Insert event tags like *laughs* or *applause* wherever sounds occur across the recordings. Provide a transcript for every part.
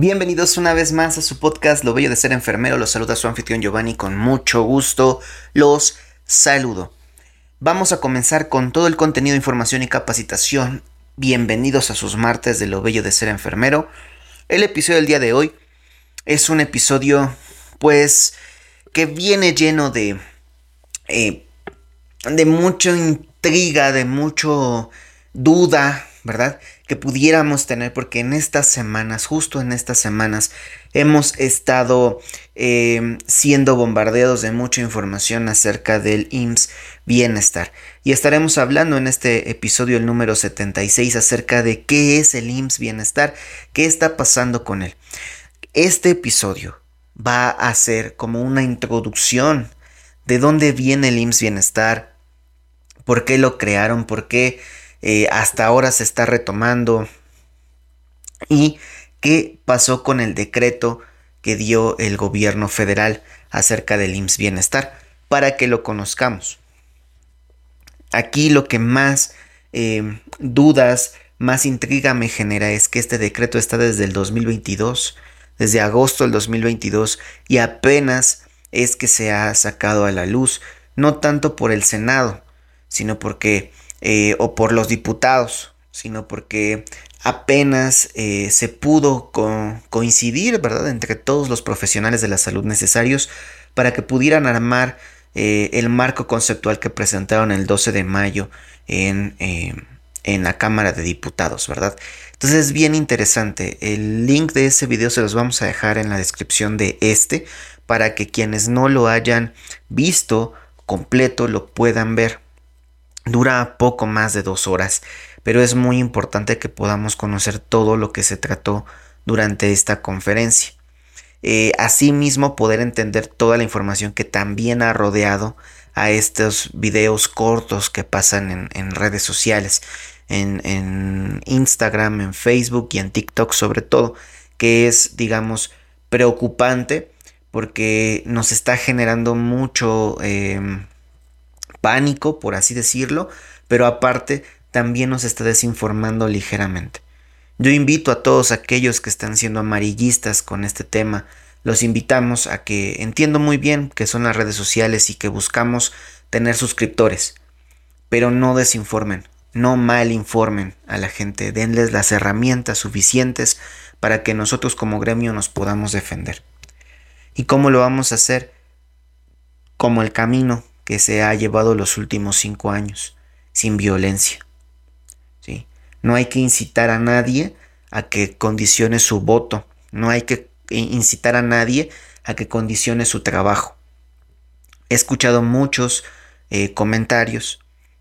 Bienvenidos una vez más a su podcast Lo Bello de Ser Enfermero. Los saluda su anfitrión Giovanni con mucho gusto. Los saludo. Vamos a comenzar con todo el contenido, información y capacitación. Bienvenidos a sus martes de Lo Bello de Ser Enfermero. El episodio del día de hoy es un episodio, pues, que viene lleno de, eh, de mucha intriga, de mucho duda, ¿verdad? Que pudiéramos tener, porque en estas semanas, justo en estas semanas, hemos estado eh, siendo bombardeados de mucha información acerca del IMSS Bienestar. Y estaremos hablando en este episodio, el número 76, acerca de qué es el IMSS Bienestar, qué está pasando con él. Este episodio va a ser como una introducción de dónde viene el IMSS Bienestar, por qué lo crearon, por qué eh, hasta ahora se está retomando y qué pasó con el decreto que dio el gobierno federal acerca del IMSS Bienestar para que lo conozcamos. Aquí lo que más eh, dudas, más intriga me genera es que este decreto está desde el 2022, desde agosto del 2022 y apenas es que se ha sacado a la luz, no tanto por el Senado, sino porque eh, o por los diputados, sino porque apenas eh, se pudo coincidir, ¿verdad?, entre todos los profesionales de la salud necesarios para que pudieran armar eh, el marco conceptual que presentaron el 12 de mayo en, en la Cámara de Diputados, ¿verdad? Entonces es bien interesante. El link de ese video se los vamos a dejar en la descripción de este para que quienes no lo hayan visto completo lo puedan ver. Dura poco más de dos horas, pero es muy importante que podamos conocer todo lo que se trató durante esta conferencia. Eh, asimismo, poder entender toda la información que también ha rodeado a estos videos cortos que pasan en, redes sociales, en, Instagram, en Facebook y en TikTok sobre todo, que es, digamos, preocupante porque nos está generando mucho... Em, pánico, por así decirlo, pero aparte también nos está desinformando ligeramente. Yo invito a todos aquellos que están siendo amarillistas con este tema, los invitamos a que entiendo muy bien que son las redes sociales y que buscamos tener suscriptores, pero no desinformen, no malinformen a la gente, denles las herramientas suficientes para que nosotros como gremio nos podamos defender. ¿Y cómo lo vamos a hacer? Como el camino que se ha llevado los últimos cinco años, sin violencia. ¿sí? No hay que incitar a nadie a que condicione su voto, no hay que incitar a nadie a que condicione su trabajo. He escuchado muchos eh, comentarios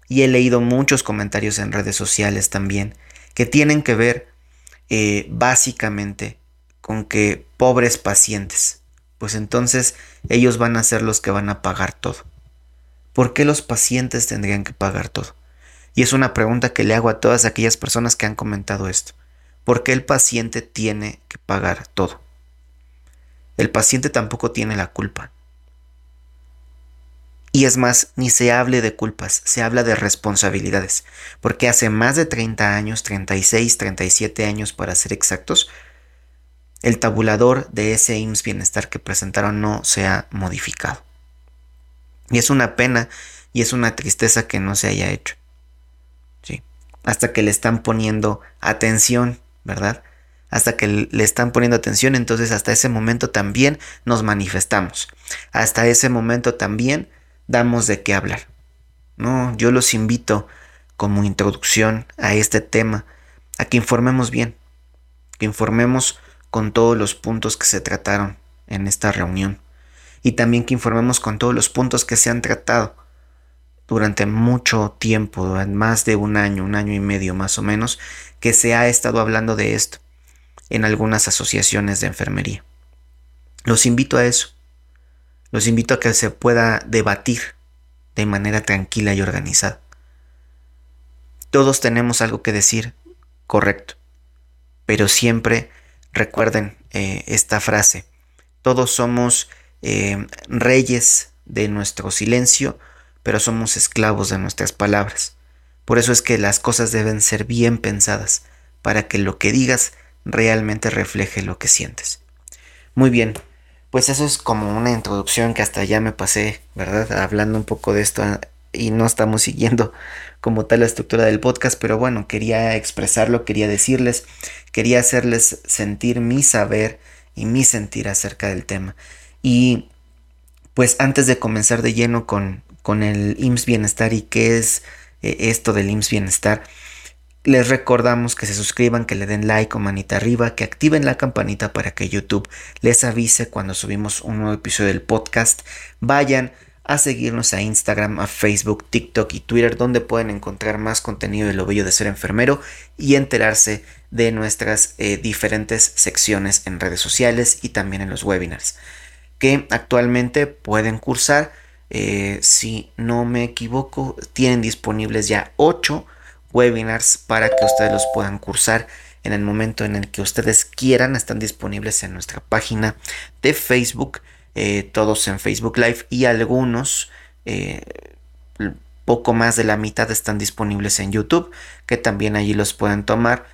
y he leído muchos comentarios en redes sociales también que tienen que ver eh, básicamente con que pobres pacientes, pues entonces ellos van a ser los que van a pagar todo. ¿Por qué los pacientes tendrían que pagar todo? Y es una pregunta que le hago a todas aquellas personas que han comentado esto. ¿Por qué el paciente tiene que pagar todo? El paciente tampoco tiene la culpa. Y es más, ni se hable de culpas, se habla de responsabilidades, porque hace más de 30 años, 36, 37 años para ser exactos, el tabulador de ese IMSS bienestar que presentaron no se ha modificado. Y es una pena y es una tristeza que no se haya hecho. ¿sí? Hasta que le están poniendo atención, ¿verdad? Hasta que le están poniendo atención, entonces hasta ese momento también nos manifestamos. Hasta ese momento también damos de qué hablar. No, yo los invito como introducción a este tema a que informemos bien, que informemos con todos los puntos que se trataron en esta reunión y también que informemos con todos los puntos que se han tratado durante mucho tiempo, más de un año, un año y medio más o menos, que se ha estado hablando de esto en algunas asociaciones de enfermería. Los invito a eso. Los invito a que se pueda debatir de manera tranquila y organizada. Todos tenemos algo que decir, correcto, pero siempre recuerden eh, esta frase. Todos somos eh, reyes de nuestro silencio, pero somos esclavos de nuestras palabras. Por eso es que las cosas deben ser bien pensadas, para que lo que digas realmente refleje lo que sientes. Muy bien, pues eso es como una introducción que hasta ya me pasé, ¿verdad? Hablando un poco de esto ah, y no estamos *laughs* siguiendo como tal la estructura del podcast, pero bueno, quería expresarlo, quería decirles, quería hacerles sentir mi saber y mi sentir acerca del tema. Y pues antes de comenzar de lleno con, con el IMSS Bienestar y qué es eh, esto del IMSS Bienestar, les recordamos que se suscriban, que le den like o manita arriba, que activen la campanita para que YouTube les avise cuando subimos un nuevo episodio del podcast. Vayan a seguirnos a Instagram, a Facebook, TikTok y Twitter, donde pueden encontrar más contenido de lo bello de ser enfermero y enterarse de nuestras eh, diferentes secciones en redes sociales y también en los webinars que actualmente pueden cursar. Eh, si no me equivoco, tienen disponibles ya 8 webinars para que ustedes los puedan cursar en el momento en el que ustedes quieran. Están disponibles en nuestra página de Facebook, eh, todos en Facebook Live y algunos, eh, poco más de la mitad están disponibles en YouTube, que también allí los pueden tomar.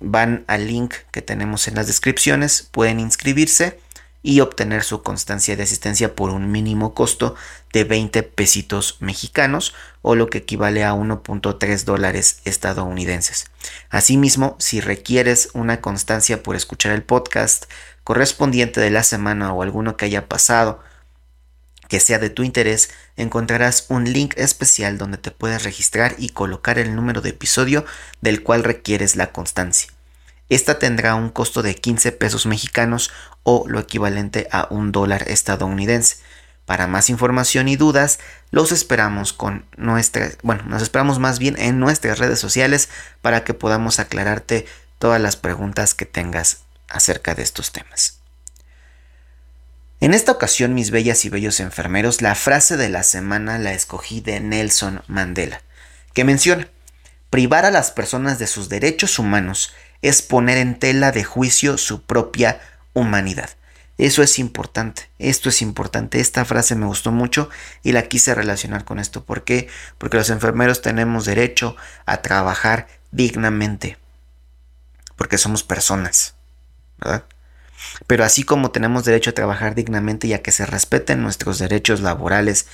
Van al link que tenemos en las descripciones, pueden inscribirse y obtener su constancia de asistencia por un mínimo costo de 20 pesitos mexicanos o lo que equivale a 1.3 dólares estadounidenses. Asimismo, si requieres una constancia por escuchar el podcast correspondiente de la semana o alguno que haya pasado que sea de tu interés, encontrarás un link especial donde te puedes registrar y colocar el número de episodio del cual requieres la constancia. Esta tendrá un costo de 15 pesos mexicanos o lo equivalente a un dólar estadounidense. Para más información y dudas, los esperamos con nuestras, bueno, nos esperamos más bien en nuestras redes sociales para que podamos aclararte todas las preguntas que tengas acerca de estos temas. En esta ocasión, mis bellas y bellos enfermeros, la frase de la semana la escogí de Nelson Mandela, que menciona, privar a las personas de sus derechos humanos es poner en tela de juicio su propia humanidad. Eso es importante, esto es importante. Esta frase me gustó mucho y la quise relacionar con esto. ¿Por qué? Porque los enfermeros tenemos derecho a trabajar dignamente. Porque somos personas, ¿verdad? Pero así como tenemos derecho a trabajar dignamente y a que se respeten nuestros derechos laborales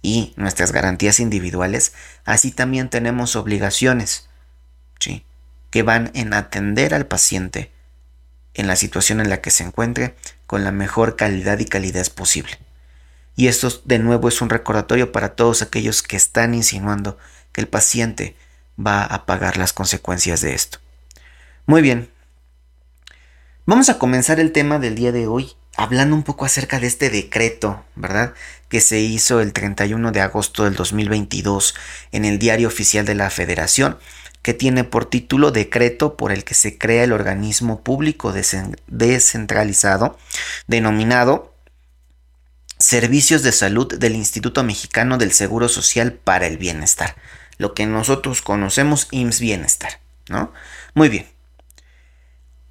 y nuestras garantías individuales, así también tenemos obligaciones. ¿sí? Que van en atender al paciente en la situación en la que se encuentre con la mejor calidad y calidez posible. Y esto de nuevo es un recordatorio para todos aquellos que están insinuando que el paciente va a pagar las consecuencias de esto. Muy bien. Vamos a comenzar el tema del día de hoy hablando un poco acerca de este decreto, ¿verdad? Que se hizo el 31 de agosto del 2022 en el Diario Oficial de la Federación que tiene por título Decreto por el que se crea el organismo público descentralizado denominado Servicios de Salud del Instituto Mexicano del Seguro Social para el Bienestar, lo que nosotros conocemos IMSS Bienestar, ¿no? Muy bien.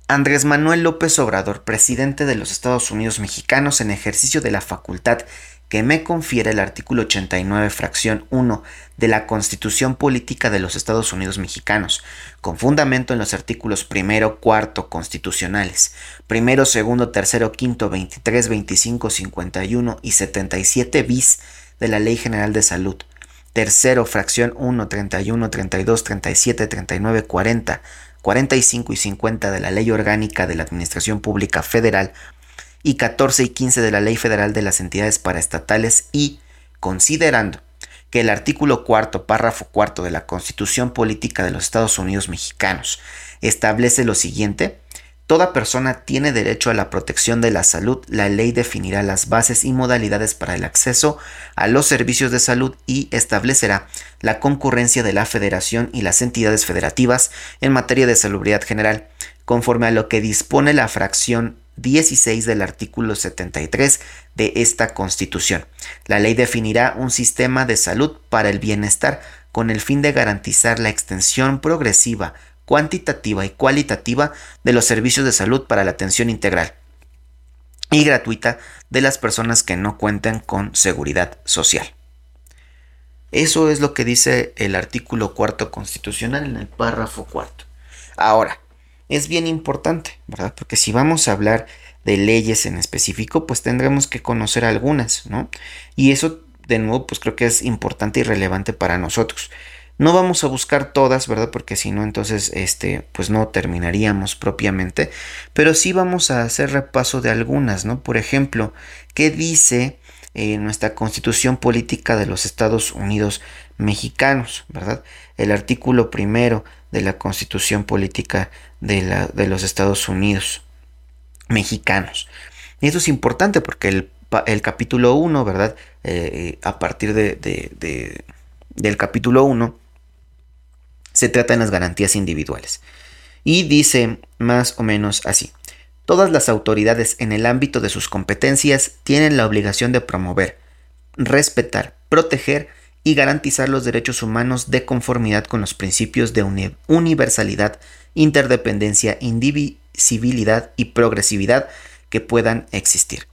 Andrés Manuel López Obrador, presidente de los Estados Unidos mexicanos en ejercicio de la facultad que me confiere el artículo 89, fracción 1 de la Constitución Política de los Estados Unidos Mexicanos, con fundamento en los artículos primero, cuarto constitucionales, primero, segundo, tercero, quinto, 23, 25, 51 y 77 bis de la Ley General de Salud, tercero, fracción 1, 31, 32, 37, 39, 40, 45 y 50 de la Ley Orgánica de la Administración Pública Federal y 14 y 15 de la Ley Federal de las Entidades Paraestatales y, considerando que el artículo cuarto, párrafo cuarto de la Constitución Política de los Estados Unidos Mexicanos establece lo siguiente, Toda persona tiene derecho a la protección de la salud. La ley definirá las bases y modalidades para el acceso a los servicios de salud y establecerá la concurrencia de la federación y las entidades federativas en materia de salubridad general, conforme a lo que dispone la fracción 16 del artículo 73 de esta Constitución. La ley definirá un sistema de salud para el bienestar con el fin de garantizar la extensión progresiva, cuantitativa y cualitativa de los servicios de salud para la atención integral y gratuita de las personas que no cuentan con seguridad social. Eso es lo que dice el artículo cuarto constitucional en el párrafo cuarto. Ahora, es bien importante, ¿verdad? Porque si vamos a hablar de leyes en específico, pues tendremos que conocer algunas, ¿no? Y eso, de nuevo, pues creo que es importante y relevante para nosotros. No vamos a buscar todas, ¿verdad? Porque si no, entonces, este, pues no terminaríamos propiamente. Pero sí vamos a hacer repaso de algunas, ¿no? Por ejemplo, ¿qué dice eh, nuestra constitución política de los Estados Unidos mexicanos, ¿verdad? El artículo primero de la constitución política de, la, de los Estados Unidos mexicanos. Y eso es importante porque el, el capítulo 1, ¿verdad? Eh, a partir de, de, del capítulo 1, se trata de las garantías individuales. Y dice más o menos así. Todas las autoridades en el ámbito de sus competencias tienen la obligación de promover, respetar, proteger y garantizar los derechos humanos de conformidad con los principios de universalidad, interdependencia, indivisibilidad y progresividad que puedan existir.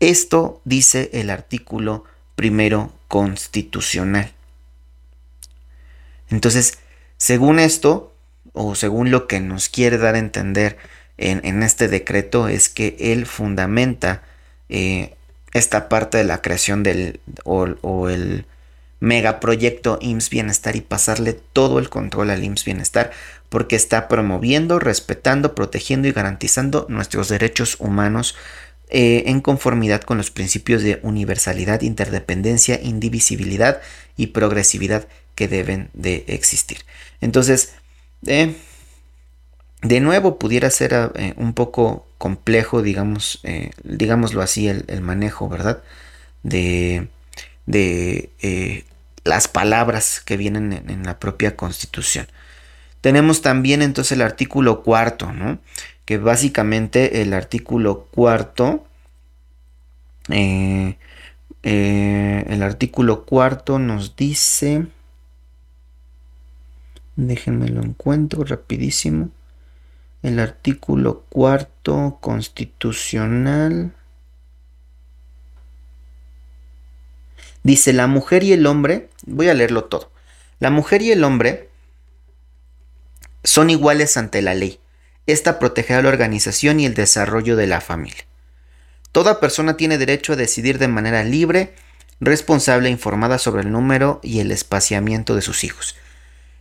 Esto dice el artículo primero constitucional. Entonces, según esto, o según lo que nos quiere dar a entender en, este decreto, es que él fundamenta eh, esta parte de la creación del o, el megaproyecto IMSS Bienestar y pasarle todo el control al IMSS Bienestar porque está promoviendo, respetando, protegiendo y garantizando nuestros derechos humanos eh, en conformidad con los principios de universalidad, interdependencia, indivisibilidad y progresividad que deben de existir. Entonces, eh, de nuevo pudiera ser eh, un poco complejo, digamos, digámoslo así, el, manejo, ¿verdad? De, de las palabras que vienen en, la propia constitución. Tenemos también entonces el artículo cuarto, ¿no? Que básicamente el artículo cuarto, el artículo cuarto nos dice... Déjenme lo encuentro rapidísimo. El artículo cuarto constitucional. Dice la mujer y el hombre, voy a leerlo todo. La mujer y el hombre son iguales ante la ley. Esta protegerá la organización y el desarrollo de la familia. Toda persona tiene derecho a decidir de manera libre, responsable e informada sobre el número y el espaciamiento de sus hijos.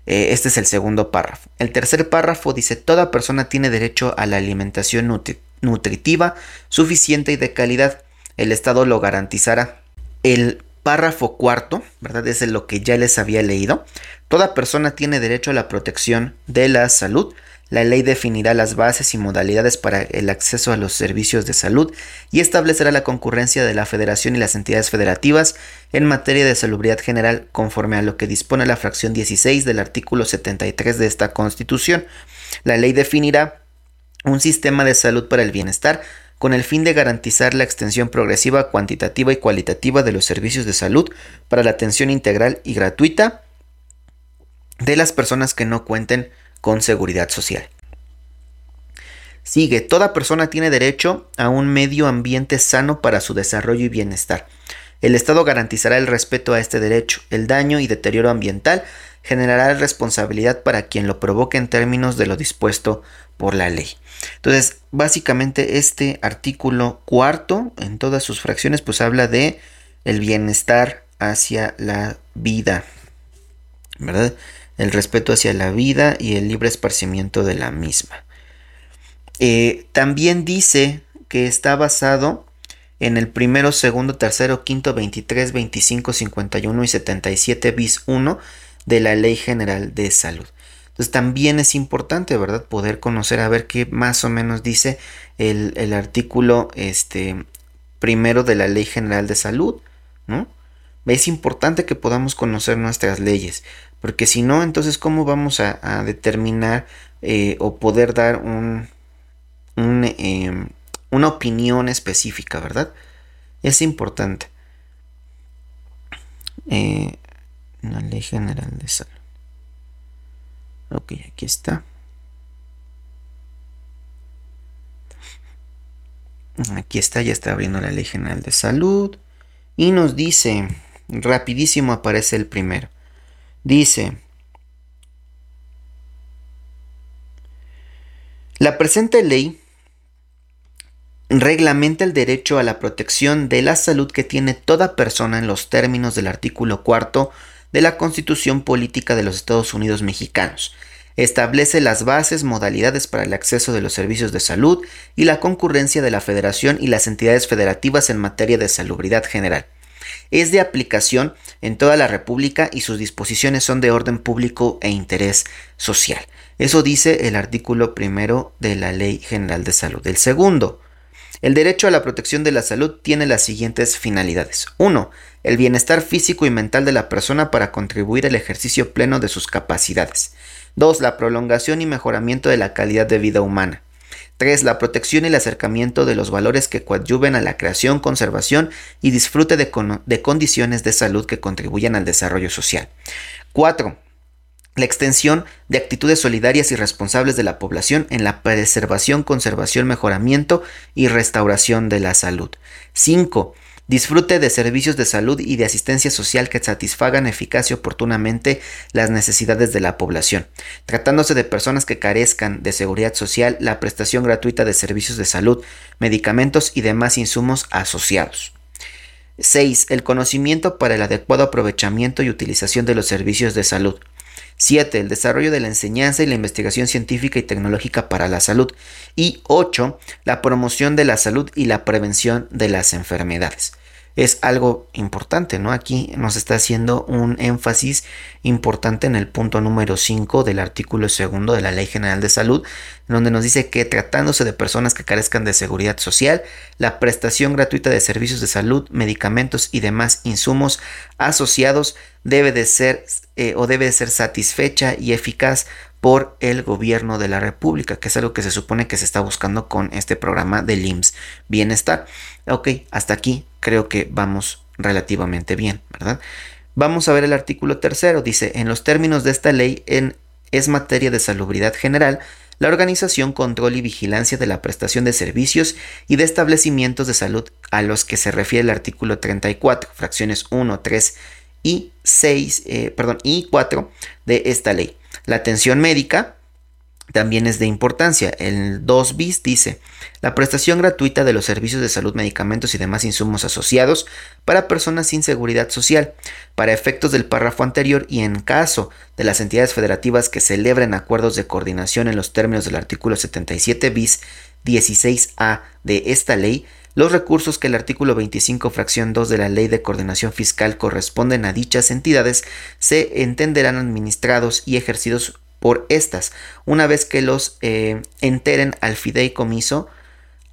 Eh, este es el segundo párrafo. El tercer párrafo dice, toda persona tiene derecho a la alimentación nutritiva, suficiente y de calidad. El Estado lo garantizará. El párrafo cuarto, ¿verdad? Es lo que ya les había leído. Toda persona tiene derecho a la protección de la salud, la ley definirá las bases y modalidades para el acceso a los servicios de salud y establecerá la concurrencia de la Federación y las entidades federativas en materia de salubridad general conforme a lo que dispone la fracción 16 del artículo 73 de esta Constitución. La ley definirá un sistema de salud para el bienestar con el fin de garantizar la extensión progresiva, cuantitativa y cualitativa de los servicios de salud para la atención integral y gratuita de las personas que no cuenten con seguridad social. Sigue, toda persona tiene derecho a un medio ambiente sano para su desarrollo y bienestar. El Estado garantizará el respeto a este derecho. El daño y deterioro ambiental generará responsabilidad para quien lo provoque en términos de lo dispuesto por la ley. Entonces, básicamente este artículo cuarto, en todas sus fracciones, pues habla de el bienestar hacia la vida, ¿verdad? el respeto hacia la vida y el libre esparcimiento de la misma. Eh, también dice que está basado en el primero, segundo, tercero, quinto, 23, 25, 51 y 77 bis 1 de la Ley General de Salud. Entonces también es importante, ¿verdad? Poder conocer a ver qué más o menos dice el, el artículo este, primero de la Ley General de Salud, ¿no? Es importante que podamos conocer nuestras leyes, porque si no, entonces, ¿cómo vamos a, determinar eh, o poder dar un, em, una opinión específica, verdad? Es importante. Eh, la ley general de salud. Ok, aquí está. Aquí está, ya está abriendo la ley general de salud. Y nos dice, rapidísimo aparece el primero. Dice, La presente ley reglamenta el derecho a la protección de la salud que tiene toda persona en los términos del artículo cuarto de la Constitución Política de los Estados Unidos Mexicanos. Establece las bases, modalidades para el acceso de los servicios de salud y la concurrencia de la Federación y las entidades federativas en materia de salubridad general. Es de aplicación en toda la República y sus disposiciones son de orden público e interés social. Eso dice el artículo primero de la Ley General de Salud. El segundo, el derecho a la protección de la salud tiene las siguientes finalidades. 1. El bienestar físico y mental de la persona para contribuir al ejercicio pleno de sus capacidades. 2. La prolongación y mejoramiento de la calidad de vida humana. 3. La protección y el acercamiento de los valores que coadyuven a la creación, conservación y disfrute de, condiciones de salud que contribuyan al desarrollo social. 4 la extensión de actitudes solidarias y responsables de la población en la preservación, conservación, mejoramiento y restauración de la salud. 5. Disfrute de servicios de salud y de asistencia social que satisfagan eficaz y oportunamente las necesidades de la población. Tratándose de personas que carezcan de seguridad social, la prestación gratuita de servicios de salud, medicamentos y demás insumos asociados. 6. El conocimiento para el adecuado aprovechamiento y utilización de los servicios de salud. 7. El desarrollo de la enseñanza y la investigación científica y tecnológica para la salud. Y 8. La promoción de la salud y la prevención de las enfermedades es algo importante, ¿no? Aquí nos está haciendo un énfasis importante en el punto número 5 del artículo segundo de la Ley General de Salud, donde nos dice que tratándose de personas que carezcan de seguridad social, la prestación gratuita de servicios de salud, medicamentos y demás insumos asociados debe de ser eh, o debe de ser satisfecha y eficaz por el gobierno de la República, que es algo que se supone que se está buscando con este programa del IMSS Bienestar. Ok, hasta aquí creo que vamos relativamente bien, ¿verdad? Vamos a ver el artículo tercero. Dice, en los términos de esta ley en, es materia de salubridad general, la organización, control y vigilancia de la prestación de servicios y de establecimientos de salud a los que se refiere el artículo 34, fracciones 1, 3 y 6, eh, perdón, y 4 de esta ley. La atención médica también es de importancia. El 2 bis dice, la prestación gratuita de los servicios de salud, medicamentos y demás insumos asociados para personas sin seguridad social. Para efectos del párrafo anterior y en caso de las entidades federativas que celebren acuerdos de coordinación en los términos del artículo 77 bis 16a de esta ley, los recursos que el artículo 25 fracción 2 de la Ley de Coordinación Fiscal corresponden a dichas entidades se entenderán administrados y ejercidos por estas, una vez que los eh, enteren al fideicomiso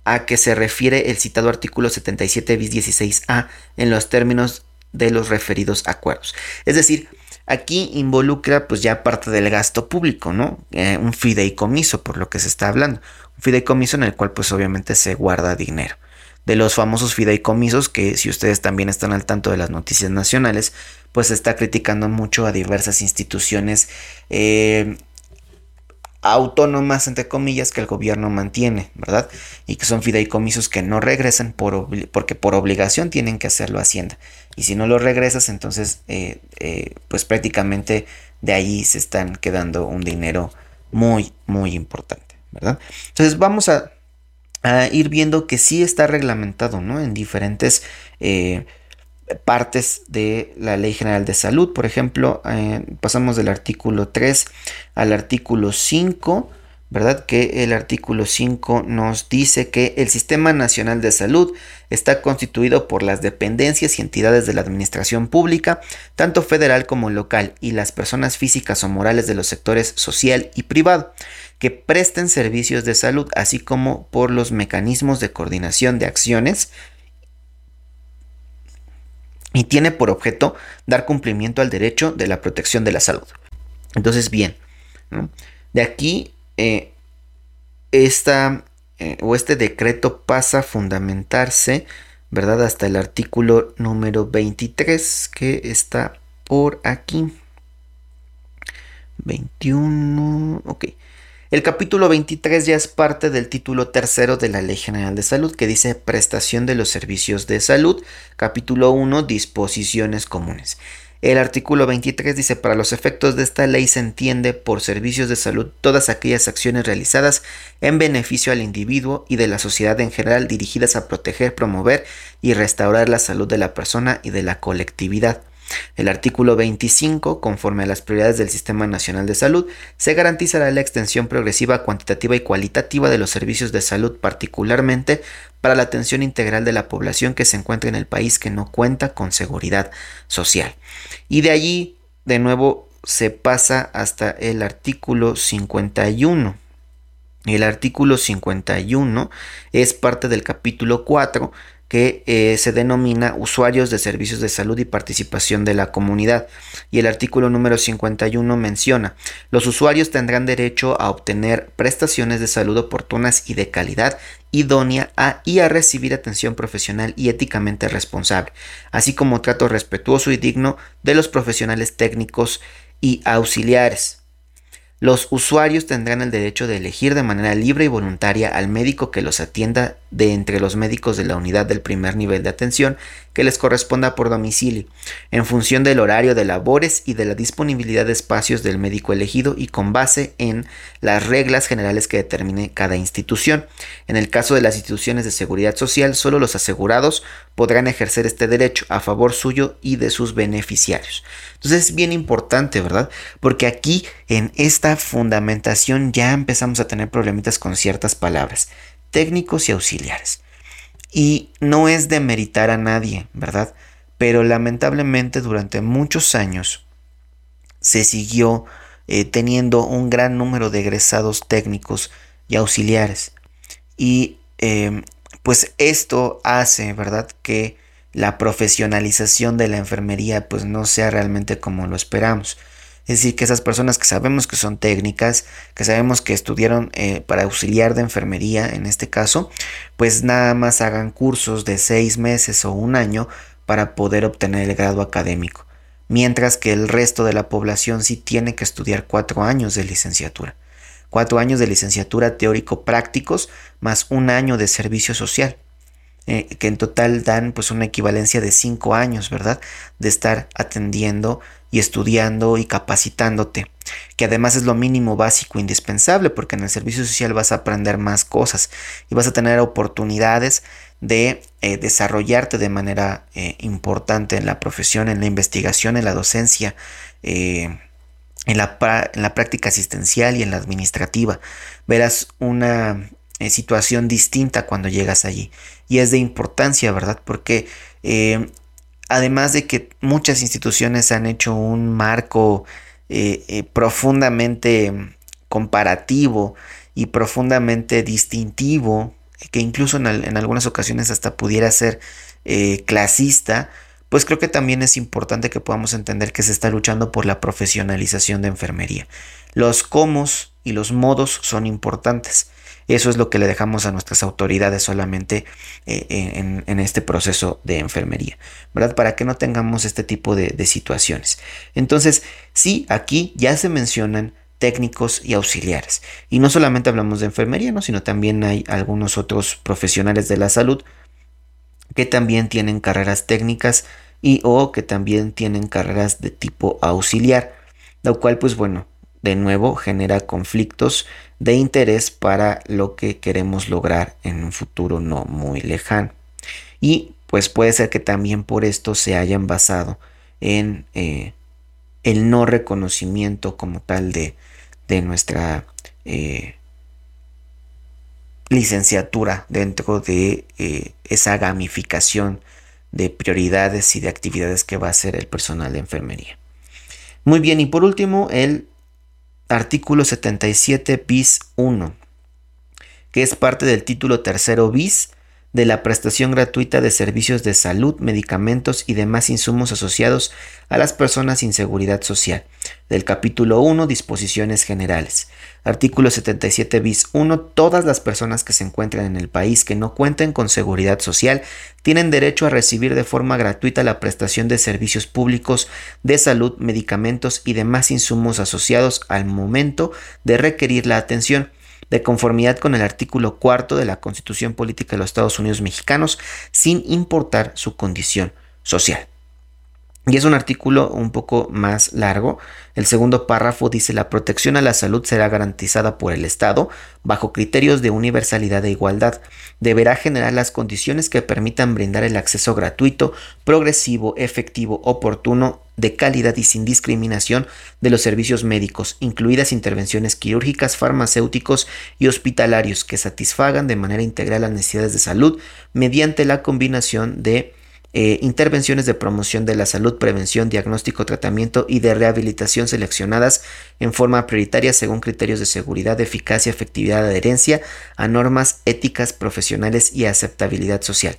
a que se refiere el citado artículo 77 bis 16a en los términos de los referidos acuerdos. Es decir, aquí involucra pues ya parte del gasto público, ¿no? Eh, un fideicomiso por lo que se está hablando. Un fideicomiso en el cual pues obviamente se guarda dinero de los famosos fideicomisos, que si ustedes también están al tanto de las noticias nacionales, pues está criticando mucho a diversas instituciones eh, autónomas, entre comillas, que el gobierno mantiene, ¿verdad? Y que son fideicomisos que no regresan por porque por obligación tienen que hacerlo Hacienda. Y si no lo regresas, entonces, eh, eh, pues prácticamente de ahí se están quedando un dinero muy, muy importante, ¿verdad? Entonces vamos a a ir viendo que sí está reglamentado, ¿no? En diferentes eh, partes de la Ley General de Salud. Por ejemplo, eh, pasamos del artículo 3 al artículo 5, ¿verdad? Que el artículo 5 nos dice que el Sistema Nacional de Salud está constituido por las dependencias y entidades de la administración pública, tanto federal como local, y las personas físicas o morales de los sectores social y privado que presten servicios de salud, así como por los mecanismos de coordinación de acciones y tiene por objeto dar cumplimiento al derecho de la protección de la salud. Entonces, bien, de aquí eh, esta, eh, o este decreto pasa a fundamentarse, ¿verdad? Hasta el artículo número 23 que está por aquí. 21, ok. El capítulo 23 ya es parte del título tercero de la Ley General de Salud que dice prestación de los servicios de salud. Capítulo 1 disposiciones comunes. El artículo 23 dice, para los efectos de esta ley se entiende por servicios de salud todas aquellas acciones realizadas en beneficio al individuo y de la sociedad en general dirigidas a proteger, promover y restaurar la salud de la persona y de la colectividad. El artículo 25, conforme a las prioridades del Sistema Nacional de Salud, se garantizará la extensión progresiva, cuantitativa y cualitativa de los servicios de salud, particularmente para la atención integral de la población que se encuentra en el país que no cuenta con seguridad social. Y de allí, de nuevo, se pasa hasta el artículo 51. El artículo 51 es parte del capítulo 4 que eh, se denomina usuarios de servicios de salud y participación de la comunidad. Y el artículo número 51 menciona, los usuarios tendrán derecho a obtener prestaciones de salud oportunas y de calidad idónea a y a recibir atención profesional y éticamente responsable, así como trato respetuoso y digno de los profesionales técnicos y auxiliares. Los usuarios tendrán el derecho de elegir de manera libre y voluntaria al médico que los atienda de entre los médicos de la unidad del primer nivel de atención que les corresponda por domicilio, en función del horario de labores y de la disponibilidad de espacios del médico elegido y con base en las reglas generales que determine cada institución. En el caso de las instituciones de seguridad social, solo los asegurados podrán ejercer este derecho a favor suyo y de sus beneficiarios. Entonces es bien importante, ¿verdad? Porque aquí en esta fundamentación ya empezamos a tener problemitas con ciertas palabras, técnicos y auxiliares. Y no es de meritar a nadie, ¿verdad? Pero lamentablemente durante muchos años se siguió eh, teniendo un gran número de egresados técnicos y auxiliares. Y em, pues esto hace, ¿verdad? Que la profesionalización de la enfermería pues no sea realmente como lo esperamos. Es decir, que esas personas que sabemos que son técnicas, que sabemos que estudiaron eh, para auxiliar de enfermería en este caso, pues nada más hagan cursos de seis meses o un año para poder obtener el grado académico. Mientras que el resto de la población sí tiene que estudiar cuatro años de licenciatura. Cuatro años de licenciatura teórico-prácticos más un año de servicio social. Eh, que en total dan pues una equivalencia de cinco años, ¿verdad? De estar atendiendo y estudiando y capacitándote, que además es lo mínimo básico indispensable porque en el servicio social vas a aprender más cosas y vas a tener oportunidades de eh, desarrollarte de manera eh, importante en la profesión, en la investigación, en la docencia, en, la, en la práctica asistencial y en la administrativa. Verás una situación distinta cuando llegas allí. Y es de importancia, ¿verdad? Porque eh, además de que muchas instituciones han hecho un marco eh, eh, profundamente comparativo y profundamente distintivo, que incluso en, algunas ocasiones hasta pudiera ser clasista, pues creo que también es importante que podamos entender que se está luchando por la profesionalización de enfermería. Los cómo y los modos son importantes. Eso es lo que le dejamos a nuestras autoridades solamente eh, en, este proceso de enfermería, ¿verdad? Para que no tengamos este tipo de, de situaciones. Entonces, sí, aquí ya se mencionan técnicos y auxiliares. Y no solamente hablamos de enfermería, ¿no? sino también hay algunos otros profesionales de la salud que también tienen carreras técnicas y o que también tienen carreras de tipo auxiliar, lo cual pues bueno, de nuevo genera conflictos de interés para lo que queremos lograr en un futuro no muy lejano. Y pues puede ser que también por esto se hayan basado en eh, el no reconocimiento como tal de, de nuestra eh, licenciatura dentro de eh, esa gamificación de prioridades y de actividades que va a hacer el personal de enfermería. Muy bien, y por último, el artículo 77 bis 1, que es parte del título tercero bis de la prestación gratuita de servicios de salud, medicamentos y demás insumos asociados a las personas sin seguridad social. Del capítulo 1, disposiciones generales. Artículo 77 bis 1. Todas las personas que se encuentran en el país que no cuenten con seguridad social tienen derecho a recibir de forma gratuita la prestación de servicios públicos de salud, medicamentos y demás insumos asociados al momento de requerir la atención de conformidad con el artículo cuarto de la Constitución Política de los Estados Unidos Mexicanos, sin importar su condición social. Y es un artículo un poco más largo. El segundo párrafo dice la protección a la salud será garantizada por el Estado bajo criterios de universalidad e igualdad. Deberá generar las condiciones que permitan brindar el acceso gratuito, progresivo, efectivo, oportuno, de calidad y sin discriminación de los servicios médicos, incluidas intervenciones quirúrgicas, farmacéuticos y hospitalarios que satisfagan de manera integral las necesidades de salud mediante la combinación de eh, intervenciones de promoción de la salud, prevención, diagnóstico, tratamiento y de rehabilitación seleccionadas en forma prioritaria según criterios de seguridad, eficacia, efectividad, adherencia a normas éticas, profesionales y aceptabilidad social.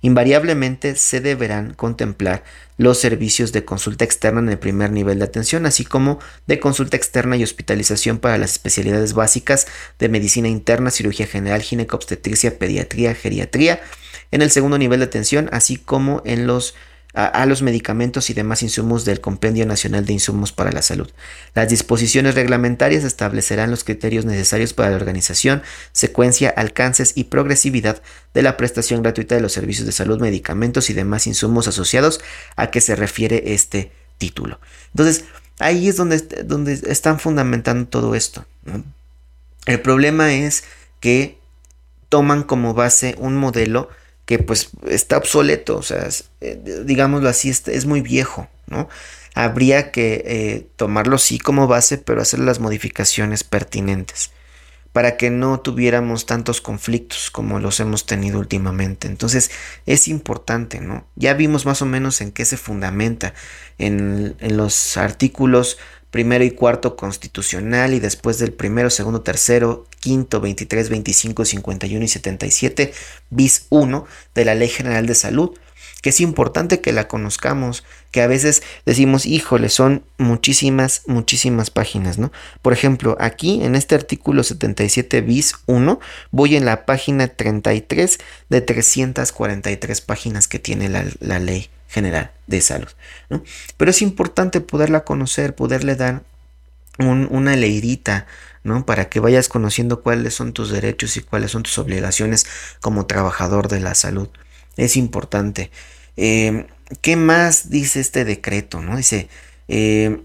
Invariablemente se deberán contemplar los servicios de consulta externa en el primer nivel de atención, así como de consulta externa y hospitalización para las especialidades básicas de medicina interna, cirugía general, ginecobstetricia, pediatría, geriatría, en el segundo nivel de atención, así como en los a, los medicamentos y demás insumos del Compendio Nacional de Insumos para la Salud. Las disposiciones reglamentarias establecerán los criterios necesarios para la organización, secuencia, alcances y progresividad de la prestación gratuita de los servicios de salud, medicamentos y demás insumos asociados a que se refiere este título. Entonces, ahí es donde, donde están fundamentando todo esto. El problema es que toman como base un modelo que pues está obsoleto, o sea, eh, digámoslo así, es, muy viejo, ¿no? Habría que eh, tomarlo sí como base, pero hacer las modificaciones pertinentes para que no tuviéramos tantos conflictos como los hemos tenido últimamente. Entonces es importante, ¿no? Ya vimos más o menos en qué se fundamenta en, en los artículos primero y cuarto constitucional y después del primero, segundo, tercero, quinto, 23, 25, 51 y 77 bis 1 de la Ley General de Salud, que es importante que la conozcamos, que a veces decimos, híjole, son muchísimas, muchísimas páginas, ¿no? Por ejemplo, aquí en este artículo 77 bis 1, voy en la página 33 de 343 páginas que tiene la, la ley general de salud. ¿no? Pero es importante poderla conocer, poderle dar una leidita, ¿no? Para que vayas conociendo cuáles son tus derechos y cuáles son tus obligaciones como trabajador de la salud. Es importante. Eh, ¿Qué más dice este decreto? ¿no? Dice, eh,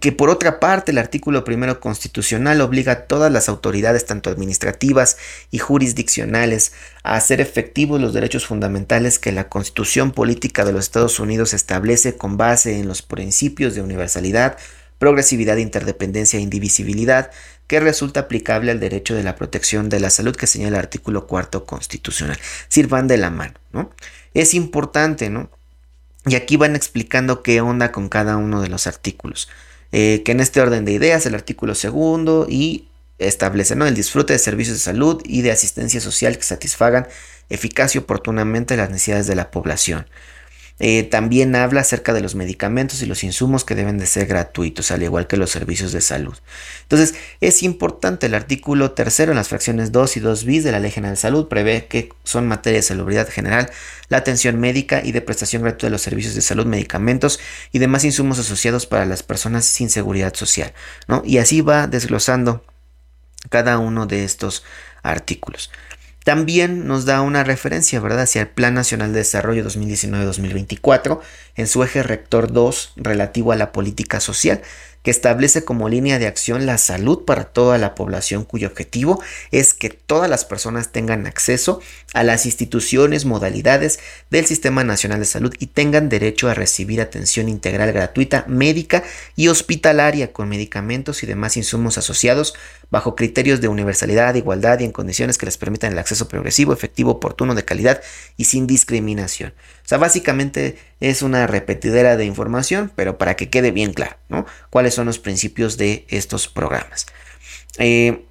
que por otra parte el artículo primero constitucional obliga a todas las autoridades, tanto administrativas y jurisdiccionales, a hacer efectivos los derechos fundamentales que la constitución política de los Estados Unidos establece con base en los principios de universalidad, progresividad, interdependencia e indivisibilidad, que resulta aplicable al derecho de la protección de la salud que señala el artículo cuarto constitucional. Sirvan de la mano, ¿no? Es importante, ¿no? Y aquí van explicando qué onda con cada uno de los artículos. Eh, que en este orden de ideas el artículo segundo y establece el disfrute de servicios de salud y de asistencia social que satisfagan eficaz y oportunamente las necesidades de la población. Eh, también habla acerca de los medicamentos y los insumos que deben de ser gratuitos, al igual que los servicios de salud. Entonces, es importante el artículo tercero en las fracciones 2 y 2 bis de la Ley General de Salud prevé que son materia de salubridad general, la atención médica y de prestación gratuita de los servicios de salud, medicamentos y demás insumos asociados para las personas sin seguridad social. ¿no? Y así va desglosando cada uno de estos artículos. También nos da una referencia, ¿verdad?, hacia el Plan Nacional de Desarrollo 2019-2024 en su eje rector 2 relativo a la política social, que establece como línea de acción la salud para toda la población cuyo objetivo es que todas las personas tengan acceso a las instituciones, modalidades del Sistema Nacional de Salud y tengan derecho a recibir atención integral gratuita, médica y hospitalaria con medicamentos y demás insumos asociados bajo criterios de universalidad, igualdad y en condiciones que les permitan el acceso progresivo, efectivo, oportuno, de calidad y sin discriminación. O sea, básicamente es una repetidera de información, pero para que quede bien claro, ¿no? ¿Cuáles son los principios de estos programas? Eh,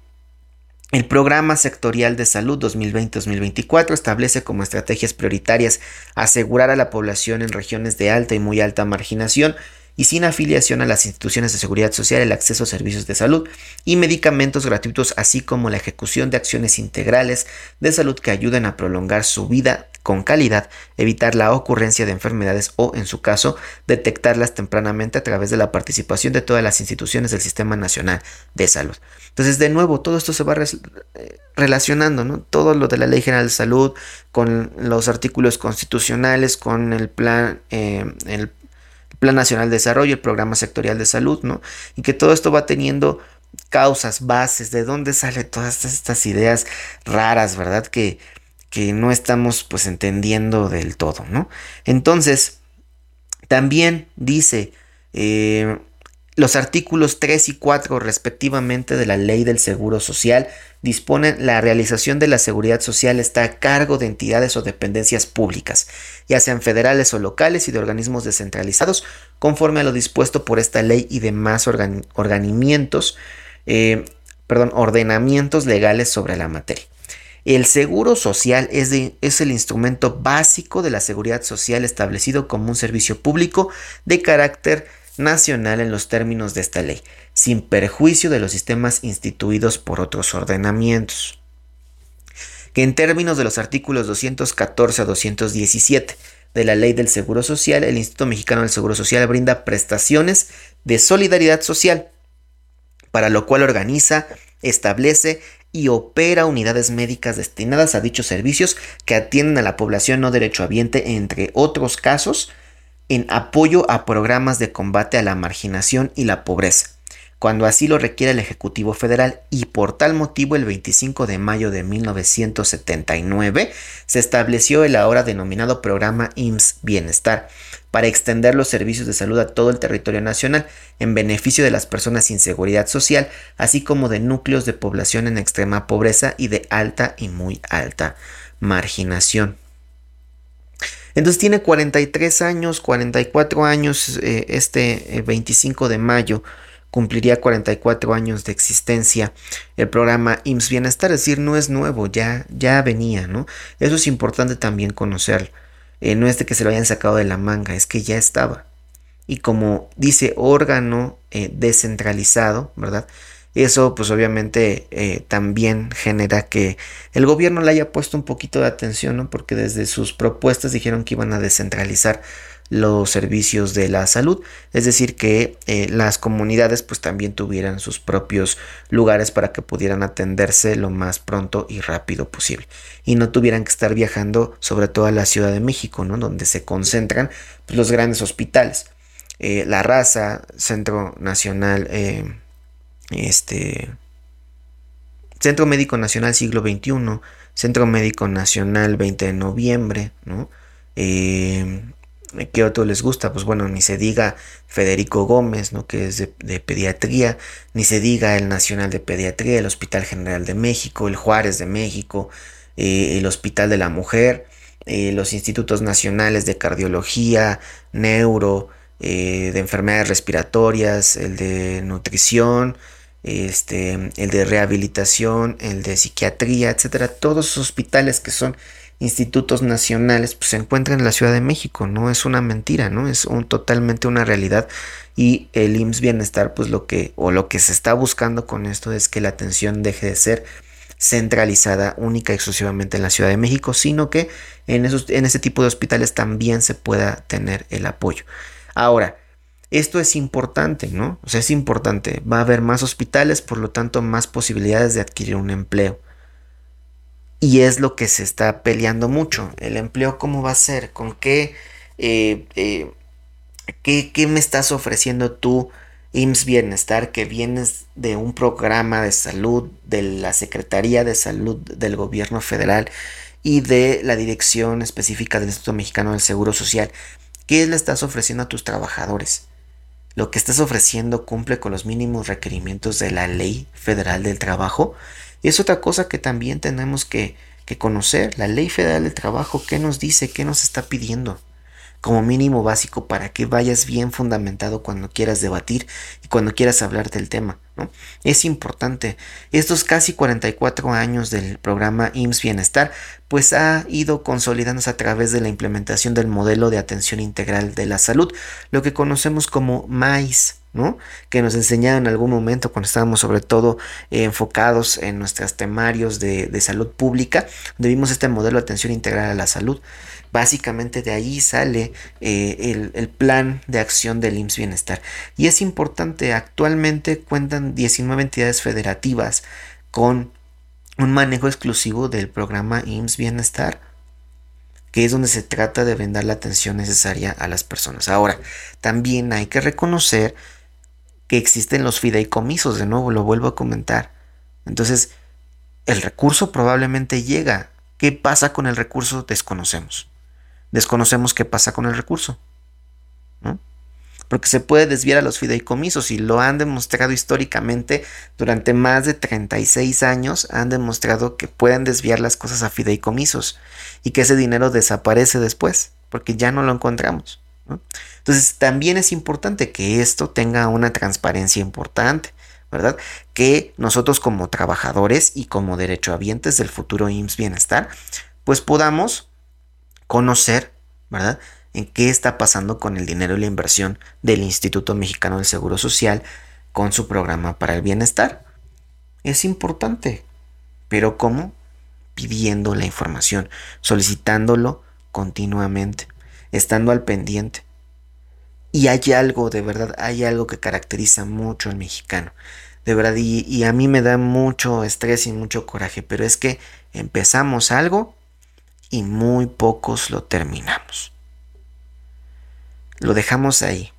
el Programa Sectorial de Salud 2020-2024 establece como estrategias prioritarias asegurar a la población en regiones de alta y muy alta marginación y sin afiliación a las instituciones de seguridad social el acceso a servicios de salud y medicamentos gratuitos, así como la ejecución de acciones integrales de salud que ayuden a prolongar su vida con calidad, evitar la ocurrencia de enfermedades o, en su caso, detectarlas tempranamente a través de la participación de todas las instituciones del Sistema Nacional de Salud. Entonces, de nuevo, todo esto se va eh, relacionando, ¿no? Todo lo de la Ley General de Salud, con los artículos constitucionales, con el plan, eh, el Plan Nacional de Desarrollo, el Programa Sectorial de Salud, ¿no? Y que todo esto va teniendo causas, bases, de dónde salen todas estas ideas raras, ¿verdad? Que, que no estamos pues entendiendo del todo, ¿no? Entonces, también dice eh, los artículos 3 y 4 respectivamente de la ley del Seguro Social disponen la realización de la seguridad social está a cargo de entidades o dependencias públicas, ya sean federales o locales y de organismos descentralizados, conforme a lo dispuesto por esta ley y demás eh, perdón, ordenamientos legales sobre la materia. El seguro social es, el instrumento básico de la seguridad social establecido como un servicio público de carácter nacional en los términos de esta ley, sin perjuicio de los sistemas instituidos por otros ordenamientos. Que en términos de los artículos 214 a 217 de la Ley del Seguro Social, el Instituto Mexicano del Seguro Social brinda prestaciones de solidaridad social, para lo cual organiza, establece y opera unidades médicas destinadas a dichos servicios que atienden a la población no derechohabiente, entre otros casos, en apoyo a programas de combate a la marginación y la pobreza, cuando así lo requiere el Ejecutivo Federal y por tal motivo el 25 de mayo de 1979 se estableció el ahora denominado programa IMSS Bienestar para extender los servicios de salud a todo el territorio nacional en beneficio de las personas sin seguridad social, así como de núcleos de población en extrema pobreza y de alta y muy alta marginación. Entonces tiene 43 años, 44 años, eh, este 25 eh, de mayo cumpliría 44 años de existencia el programa IMSS Bienestar, es decir, no es nuevo, ya, ya venía, ¿no? Eso es importante también conocerlo. Eh, no es de que se lo hayan sacado de la manga, es que ya estaba. Y como dice órgano descentralizado, ¿verdad? Eso pues obviamente eh, también genera que el gobierno le haya puesto un poquito de atención, ¿no? Porque desde sus propuestas dijeron que iban a descentralizar los servicios de la salud, es decir, que eh, las comunidades pues también tuvieran sus propios lugares para que pudieran atenderse lo más pronto y rápido posible y no tuvieran que estar viajando sobre todo a la Ciudad de México, ¿no? Donde se concentran pues, los grandes hospitales. Eh, la raza, Centro Nacional este Centro Médico Nacional Siglo XXI, Centro Médico Nacional 20 de noviembre, ¿no? Eh, ¿Qué otro les gusta? Pues bueno, ni se diga Federico Gómez, ¿no? Que es de, pediatría, ni se diga el Nacional de Pediatría, el Hospital General de México, el Juárez de México, eh, el Hospital de la Mujer, eh, los Institutos Nacionales de Cardiología, Neuro, de Enfermedades Respiratorias, el de Nutrición, este, el de rehabilitación, el de psiquiatría, etcétera, todos los hospitales que son institutos nacionales pues, se encuentran en la Ciudad de México, no es una mentira, no es un, totalmente una realidad y el IMSS Bienestar pues lo que o lo que se está buscando con esto es que la atención deje de ser centralizada única y exclusivamente en la Ciudad de México, sino que en, esos, en ese tipo de hospitales también se pueda tener el apoyo. Ahora, esto es importante, ¿no? O sea, es importante. Va a haber más hospitales, por lo tanto, más posibilidades de adquirir un empleo. Y es lo que se está peleando mucho. El empleo, ¿cómo va a ser? ¿Con qué, eh, eh, qué, qué me estás ofreciendo tú, IMSS Bienestar, que vienes de un programa de salud de la Secretaría de Salud del Gobierno Federal y de la Dirección Específica del Instituto Mexicano del Seguro Social? ¿Qué le estás ofreciendo a tus trabajadores? lo que estás ofreciendo cumple con los mínimos requerimientos de la ley federal del trabajo. Es otra cosa que también tenemos que, que conocer. La ley federal del trabajo, ¿qué nos dice? ¿Qué nos está pidiendo? como mínimo básico para que vayas bien fundamentado cuando quieras debatir y cuando quieras hablar del tema. ¿no? Es importante. Estos casi 44 años del programa IMSS Bienestar, pues ha ido consolidándose a través de la implementación del modelo de atención integral de la salud, lo que conocemos como MAIS. Que nos enseñaron en algún momento cuando estábamos sobre todo eh, enfocados en nuestros temarios de, salud pública, donde vimos este modelo de atención integral a la salud. Básicamente de ahí sale eh, el, plan de acción del IMSS Bienestar. Y es importante, actualmente cuentan 19 entidades federativas con un manejo exclusivo del programa IMSS Bienestar. que es donde se trata de brindar la atención necesaria a las personas. Ahora, también hay que reconocer que existen los fideicomisos, de nuevo lo vuelvo a comentar. Entonces, el recurso probablemente llega. ¿Qué pasa con el recurso? Desconocemos. Desconocemos qué pasa con el recurso. ¿no? Porque se puede desviar a los fideicomisos y lo han demostrado históricamente durante más de 36 años. Han demostrado que pueden desviar las cosas a fideicomisos y que ese dinero desaparece después porque ya no lo encontramos. Entonces también es importante que esto tenga una transparencia importante, ¿verdad? Que nosotros como trabajadores y como derechohabientes del futuro IMSS Bienestar, pues podamos conocer, ¿verdad? En qué está pasando con el dinero y la inversión del Instituto Mexicano del Seguro Social con su programa para el bienestar. Es importante, pero ¿cómo? Pidiendo la información, solicitándolo continuamente estando al pendiente. Y hay algo, de verdad, hay algo que caracteriza mucho al mexicano. De verdad, y, a mí me da mucho estrés y mucho coraje, pero es que empezamos algo y muy pocos lo terminamos. Lo dejamos ahí.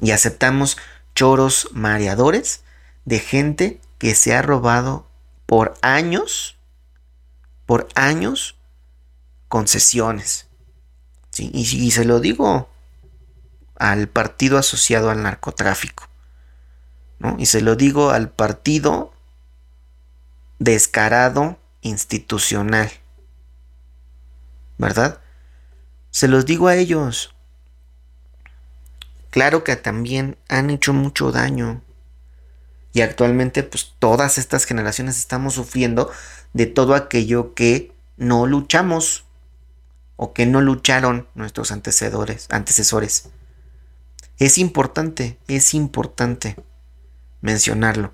Y aceptamos choros mareadores de gente que se ha robado por años, por años, concesiones, y, se lo digo al partido asociado al narcotráfico. Y se lo digo al partido descarado institucional. ¿Verdad? Se los digo a ellos. Claro que también han hecho mucho daño. Y actualmente pues todas estas generaciones estamos sufriendo de todo aquello que no luchamos o que no lucharon nuestros antecesores. Es importante, es importante mencionarlo,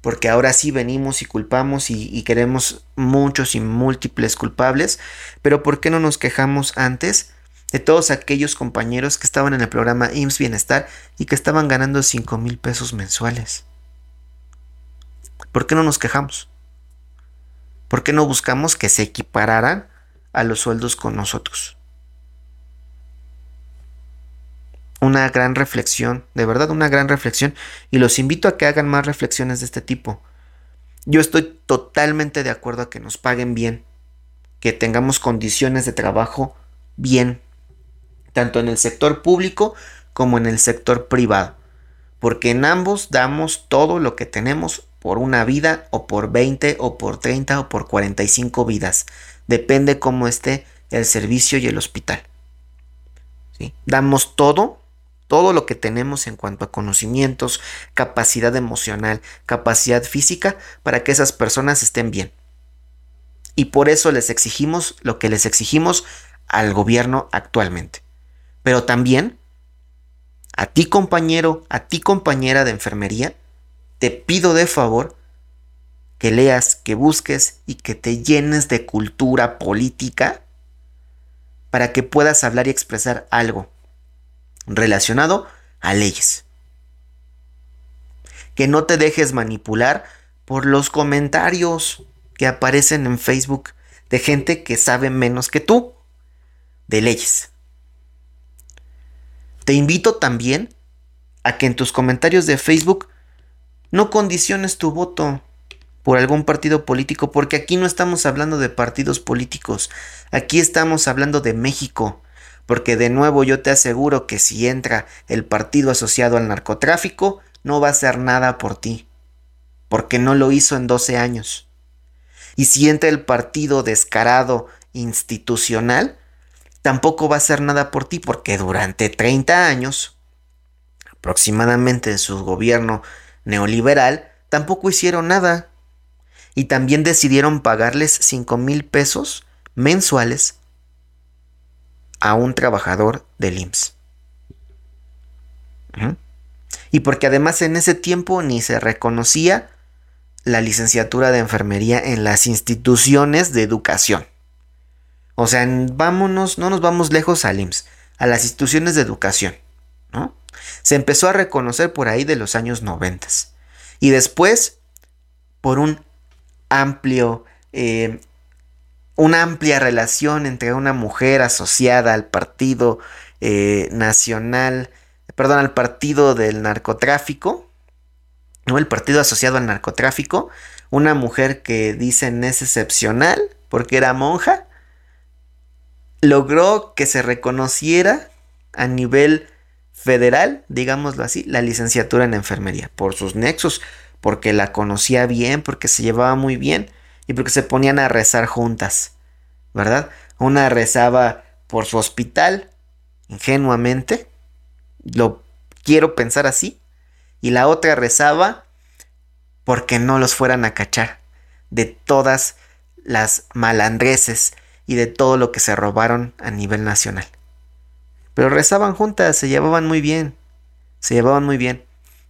porque ahora sí venimos y culpamos y, queremos muchos y múltiples culpables, pero ¿por qué no nos quejamos antes de todos aquellos compañeros que estaban en el programa IMSS Bienestar y que estaban ganando 5 mil pesos mensuales? ¿Por qué no nos quejamos? ¿Por qué no buscamos que se equipararan a los sueldos con nosotros. Una gran reflexión, de verdad una gran reflexión, y los invito a que hagan más reflexiones de este tipo. Yo estoy totalmente de acuerdo a que nos paguen bien, que tengamos condiciones de trabajo bien, tanto en el sector público como en el sector privado, porque en ambos damos todo lo que tenemos por una vida o por 20 o por 30 o por 45 vidas depende cómo esté el servicio y el hospital. Damos todo, todo lo que tenemos en cuanto a conocimientos, capacidad emocional, capacidad física, para que esas personas estén bien. Y por eso les exigimos lo que les exigimos al gobierno actualmente. Pero también, a ti compañero, a ti compañera de enfermería, te pido de favor que leas, que busques y que te llenes de cultura política para que puedas hablar y expresar algo relacionado a leyes. Que no te dejes manipular por los comentarios que aparecen en Facebook de gente que sabe menos que tú de leyes. Te invito también a que en tus comentarios de Facebook no condiciones tu voto por algún partido político, porque aquí no estamos hablando de partidos políticos, aquí estamos hablando de México, porque de nuevo yo te aseguro que si entra el partido asociado al narcotráfico, no va a hacer nada por ti, porque no lo hizo en 12 años. Y si entra el partido descarado institucional, tampoco va a hacer nada por ti, porque durante 30 años, aproximadamente de su gobierno neoliberal, tampoco hicieron nada y también decidieron pagarles 5 mil pesos mensuales a un trabajador del IMSS. Y porque además en ese tiempo ni se reconocía la licenciatura de enfermería en las instituciones de educación. O sea, vámonos, no nos vamos lejos al IMSS, a las instituciones de educación. ¿no? Se empezó a reconocer por ahí de los años 90. Y después, por un amplio eh, una amplia relación entre una mujer asociada al partido eh, nacional, perdón, al partido del narcotráfico, ¿no? El partido asociado al narcotráfico, una mujer que dicen es excepcional porque era monja, logró que se reconociera a nivel federal, digámoslo así, la licenciatura en enfermería, por sus nexos, porque la conocía bien, porque se llevaba muy bien y porque se ponían a rezar juntas, ¿verdad? Una rezaba por su hospital, ingenuamente, lo quiero pensar así, y la otra rezaba porque no los fueran a cachar de todas las malandreses y de todo lo que se robaron a nivel nacional. Pero rezaban juntas, se llevaban muy bien, se llevaban muy bien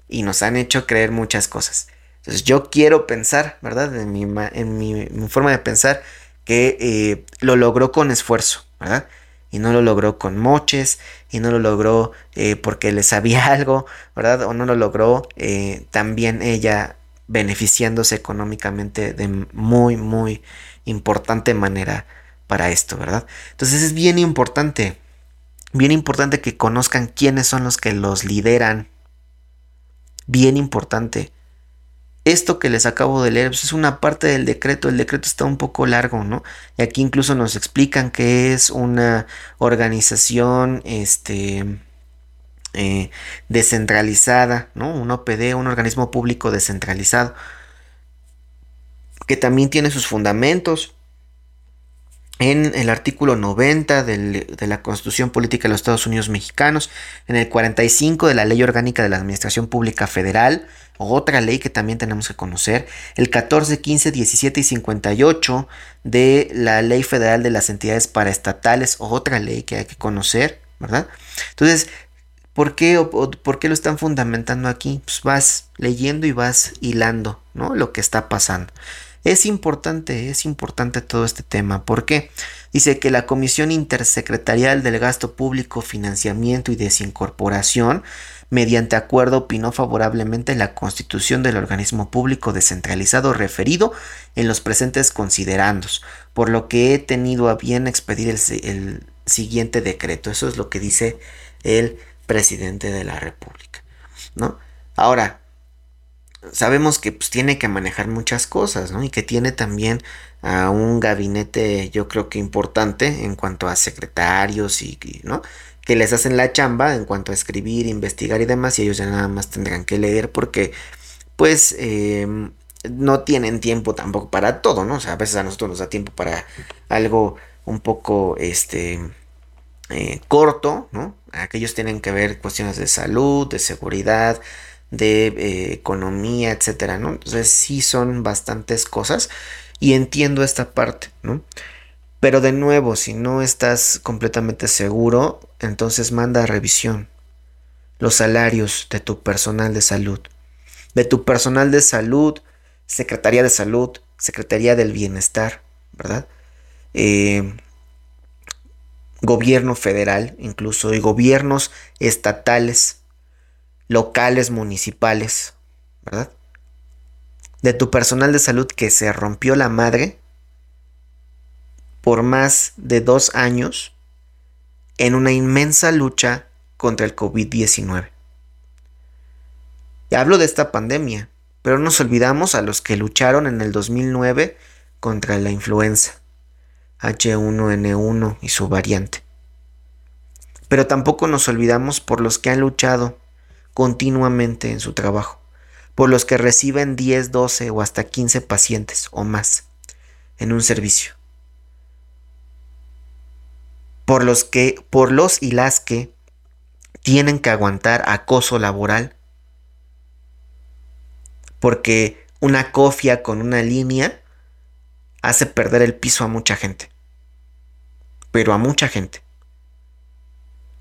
y nos han hecho creer muchas cosas. Entonces yo quiero pensar, ¿verdad? En mi, en mi, forma de pensar, que eh, lo logró con esfuerzo, ¿verdad? Y no lo logró con moches, y no lo logró eh, porque le sabía *laughs* algo, ¿verdad? O no lo logró eh, también ella beneficiándose económicamente de muy, muy importante manera para esto, ¿verdad? Entonces es bien importante, bien importante que conozcan quiénes son los que los lideran. Bien importante esto que les acabo de leer pues, es una parte del decreto, el decreto está un poco largo, ¿no? Y aquí incluso nos explican que es una organización, este, eh, descentralizada, ¿no? Un OPD, un organismo público descentralizado, que también tiene sus fundamentos, en el artículo 90 de la Constitución Política de los Estados Unidos Mexicanos, en el 45 de la Ley Orgánica de la Administración Pública Federal, otra ley que también tenemos que conocer, el 14, 15, 17 y 58 de la Ley Federal de las Entidades Paraestatales, otra ley que hay que conocer, ¿verdad? Entonces, ¿por qué, ¿por qué lo están fundamentando aquí? Pues vas leyendo y vas hilando, ¿no? Lo que está pasando. Es importante, es importante todo este tema. ¿Por qué? Dice que la Comisión Intersecretarial del Gasto Público, Financiamiento y Desincorporación, mediante acuerdo, opinó favorablemente la constitución del organismo público descentralizado referido en los presentes considerandos, por lo que he tenido a bien expedir el, el siguiente decreto. Eso es lo que dice el presidente de la República. ¿no? Ahora, sabemos que pues, tiene que manejar muchas cosas, ¿no? Y que tiene también a un gabinete, yo creo que importante en cuanto a secretarios y, ¿no? Que les hacen la chamba en cuanto a escribir, investigar y demás, y ellos ya nada más tendrán que leer porque, pues, em, no tienen tiempo tampoco para todo, ¿no? O sea, a veces a nosotros nos da tiempo para algo un poco, este, eh, corto, ¿no? Aquellos tienen que ver cuestiones de salud, de seguridad, de eh, economía, etcétera, ¿no? Entonces sí son bastantes cosas y entiendo esta parte, ¿no? Pero de nuevo, si no estás completamente seguro, entonces manda revisión los salarios de tu personal de salud. De tu personal de salud, Secretaría de Salud, Secretaría del Bienestar, ¿verdad? Eh, gobierno federal, incluso, y gobiernos estatales, locales, municipales, ¿verdad? De tu personal de salud que se rompió la madre por más de dos años en una inmensa lucha contra el COVID-19. Y hablo de esta pandemia, pero nos olvidamos a los que lucharon en el 2009 contra la influenza H1N1 y su variante. Pero tampoco nos olvidamos por los que han luchado continuamente en su trabajo, por los que reciben 10, 12 o hasta 15 pacientes o más en un servicio. Por los que, por los y las que tienen que aguantar acoso laboral, porque una cofia con una línea hace perder el piso a mucha gente, pero a mucha gente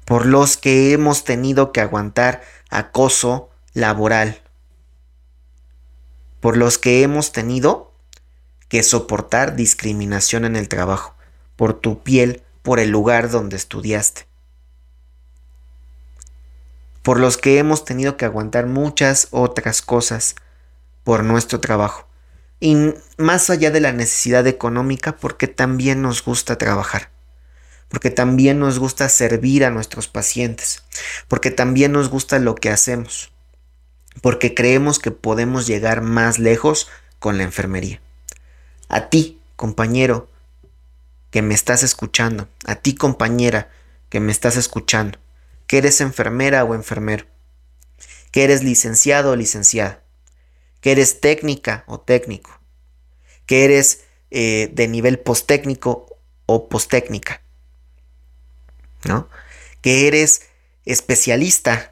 por los que hemos tenido que aguantar acoso laboral, por los que hemos tenido que soportar discriminación en el trabajo, por tu piel, por el lugar donde estudiaste, por los que hemos tenido que aguantar muchas otras cosas por nuestro trabajo, Y más allá de la necesidad económica, porque también nos gusta trabajar, porque también nos gusta servir a nuestros pacientes, porque también nos gusta lo que hacemos, porque creemos que podemos llegar más lejos con la enfermería. A ti, compañero, que me estás escuchando, a ti, compañera, que me estás escuchando, que eres enfermera o enfermero, que eres licenciado o licenciada, que eres técnica o técnico, que eres eh, de nivel postécnico o postécnica, ¿no? Que eres especialista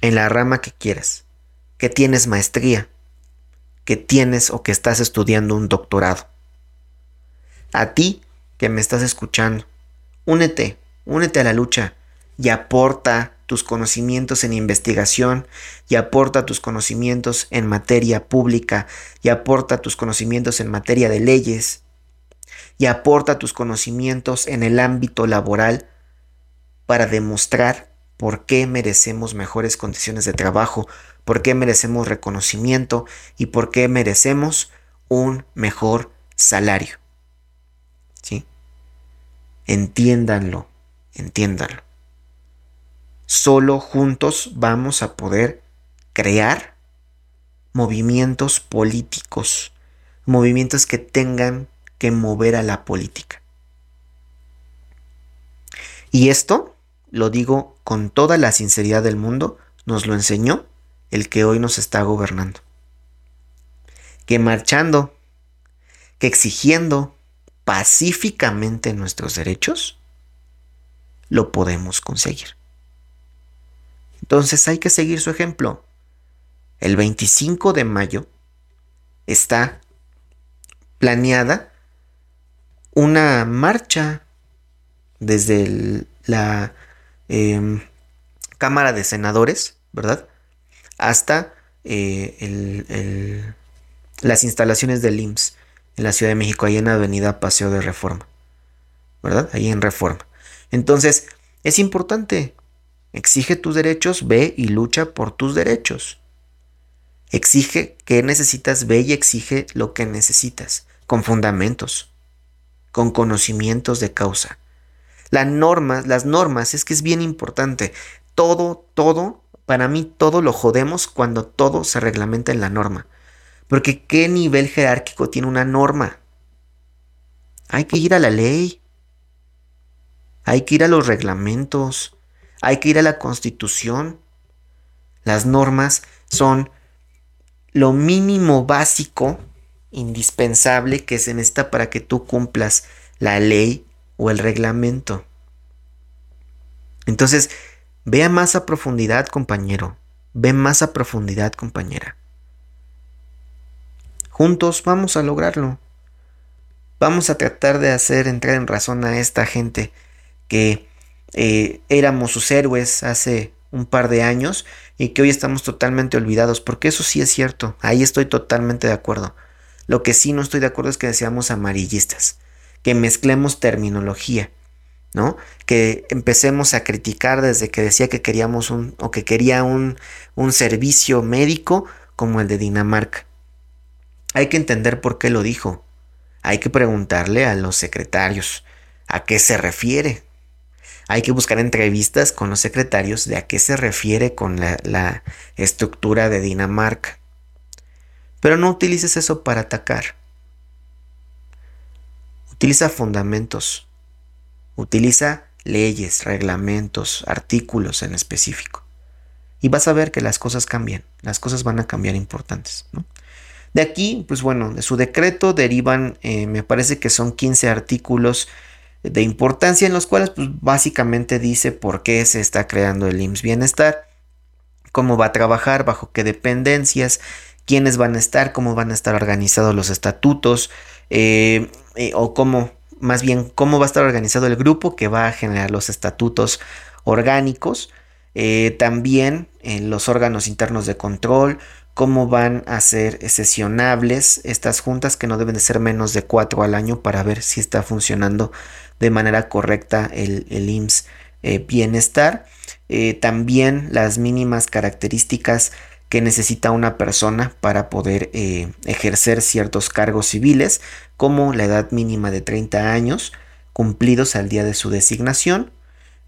en la rama que quieras, que tienes maestría, que tienes o que estás estudiando un doctorado. A ti que me estás escuchando, únete, únete a la lucha y aporta tus conocimientos en investigación y aporta tus conocimientos en materia pública y aporta tus conocimientos en materia de leyes y aporta tus conocimientos en el ámbito laboral para demostrar por qué merecemos mejores condiciones de trabajo, por qué merecemos reconocimiento y por qué merecemos un mejor salario. ¿Sí? Entiéndanlo, entiéndanlo. Solo juntos vamos a poder crear movimientos políticos, movimientos que tengan que mover a la política. Y esto, lo digo con toda la sinceridad del mundo, nos lo enseñó el que hoy nos está gobernando. Que marchando, que exigiendo pacíficamente nuestros derechos, lo podemos conseguir. Entonces hay que seguir su ejemplo. El 25 de mayo está planeada una marcha desde la em, Cámara de Senadores, ¿verdad? Hasta eh, las instalaciones del IMSS en la Ciudad de México, ahí en Avenida Paseo de Reforma, ¿verdad? Ahí en Reforma. Entonces, es importante Exige tus derechos, ve y lucha por tus derechos. Exige que necesitas, ve y exige lo que necesitas, con fundamentos, con conocimientos de causa. Las normas, las normas, es que es bien importante. Todo, todo, para mí todo lo jodemos cuando todo se reglamenta en la norma. Porque ¿qué nivel jerárquico tiene una norma? Hay que ir a la ley. Hay que ir a los reglamentos. Hay que ir a la constitución. Las normas son lo mínimo básico, indispensable que se necesita para que tú cumplas la ley o el reglamento. Entonces, vea más a profundidad, compañero. Ve más a profundidad, compañera. Juntos vamos a lograrlo. Vamos a tratar de hacer entrar en razón a esta gente que eh, éramos sus héroes hace un par de años y que hoy estamos totalmente olvidados, porque eso sí es cierto, ahí estoy totalmente de acuerdo. Lo que sí no estoy de acuerdo es que seamos amarillistas, que mezclemos terminología, ¿no? Que empecemos a criticar desde que decía que queríamos un o que quería un, un servicio médico como el de Dinamarca. Hay que entender por qué lo dijo. Hay que preguntarle a los secretarios a qué se refiere hay que buscar entrevistas con los secretarios de a qué se refiere con la, estructura de Dinamarca. Pero no utilices eso para atacar. Utiliza fundamentos. Utiliza leyes, reglamentos, artículos en específico. Y vas a ver que las cosas cambian. Las cosas van a cambiar importantes. De aquí, pues bueno, de su decreto derivan, eh, me parece que son 15 artículos de importancia en los cuales pues, básicamente dice por qué se está creando el IMSS Bienestar, cómo va a trabajar, bajo qué dependencias, quiénes van a estar, cómo van a estar organizados los estatutos, eh, eh, o cómo, más bien, cómo va a estar organizado el grupo que va a generar los estatutos orgánicos, eh, también los órganos internos de control, cómo van a ser sesionables estas juntas que no deben de ser menos de cuatro al año para ver si está funcionando de manera correcta el, el IMSS bienestar. También las mínimas características que necesita una persona para poder eh, ejercer ciertos cargos civiles, como la edad mínima de 30 años cumplidos al día de su designación,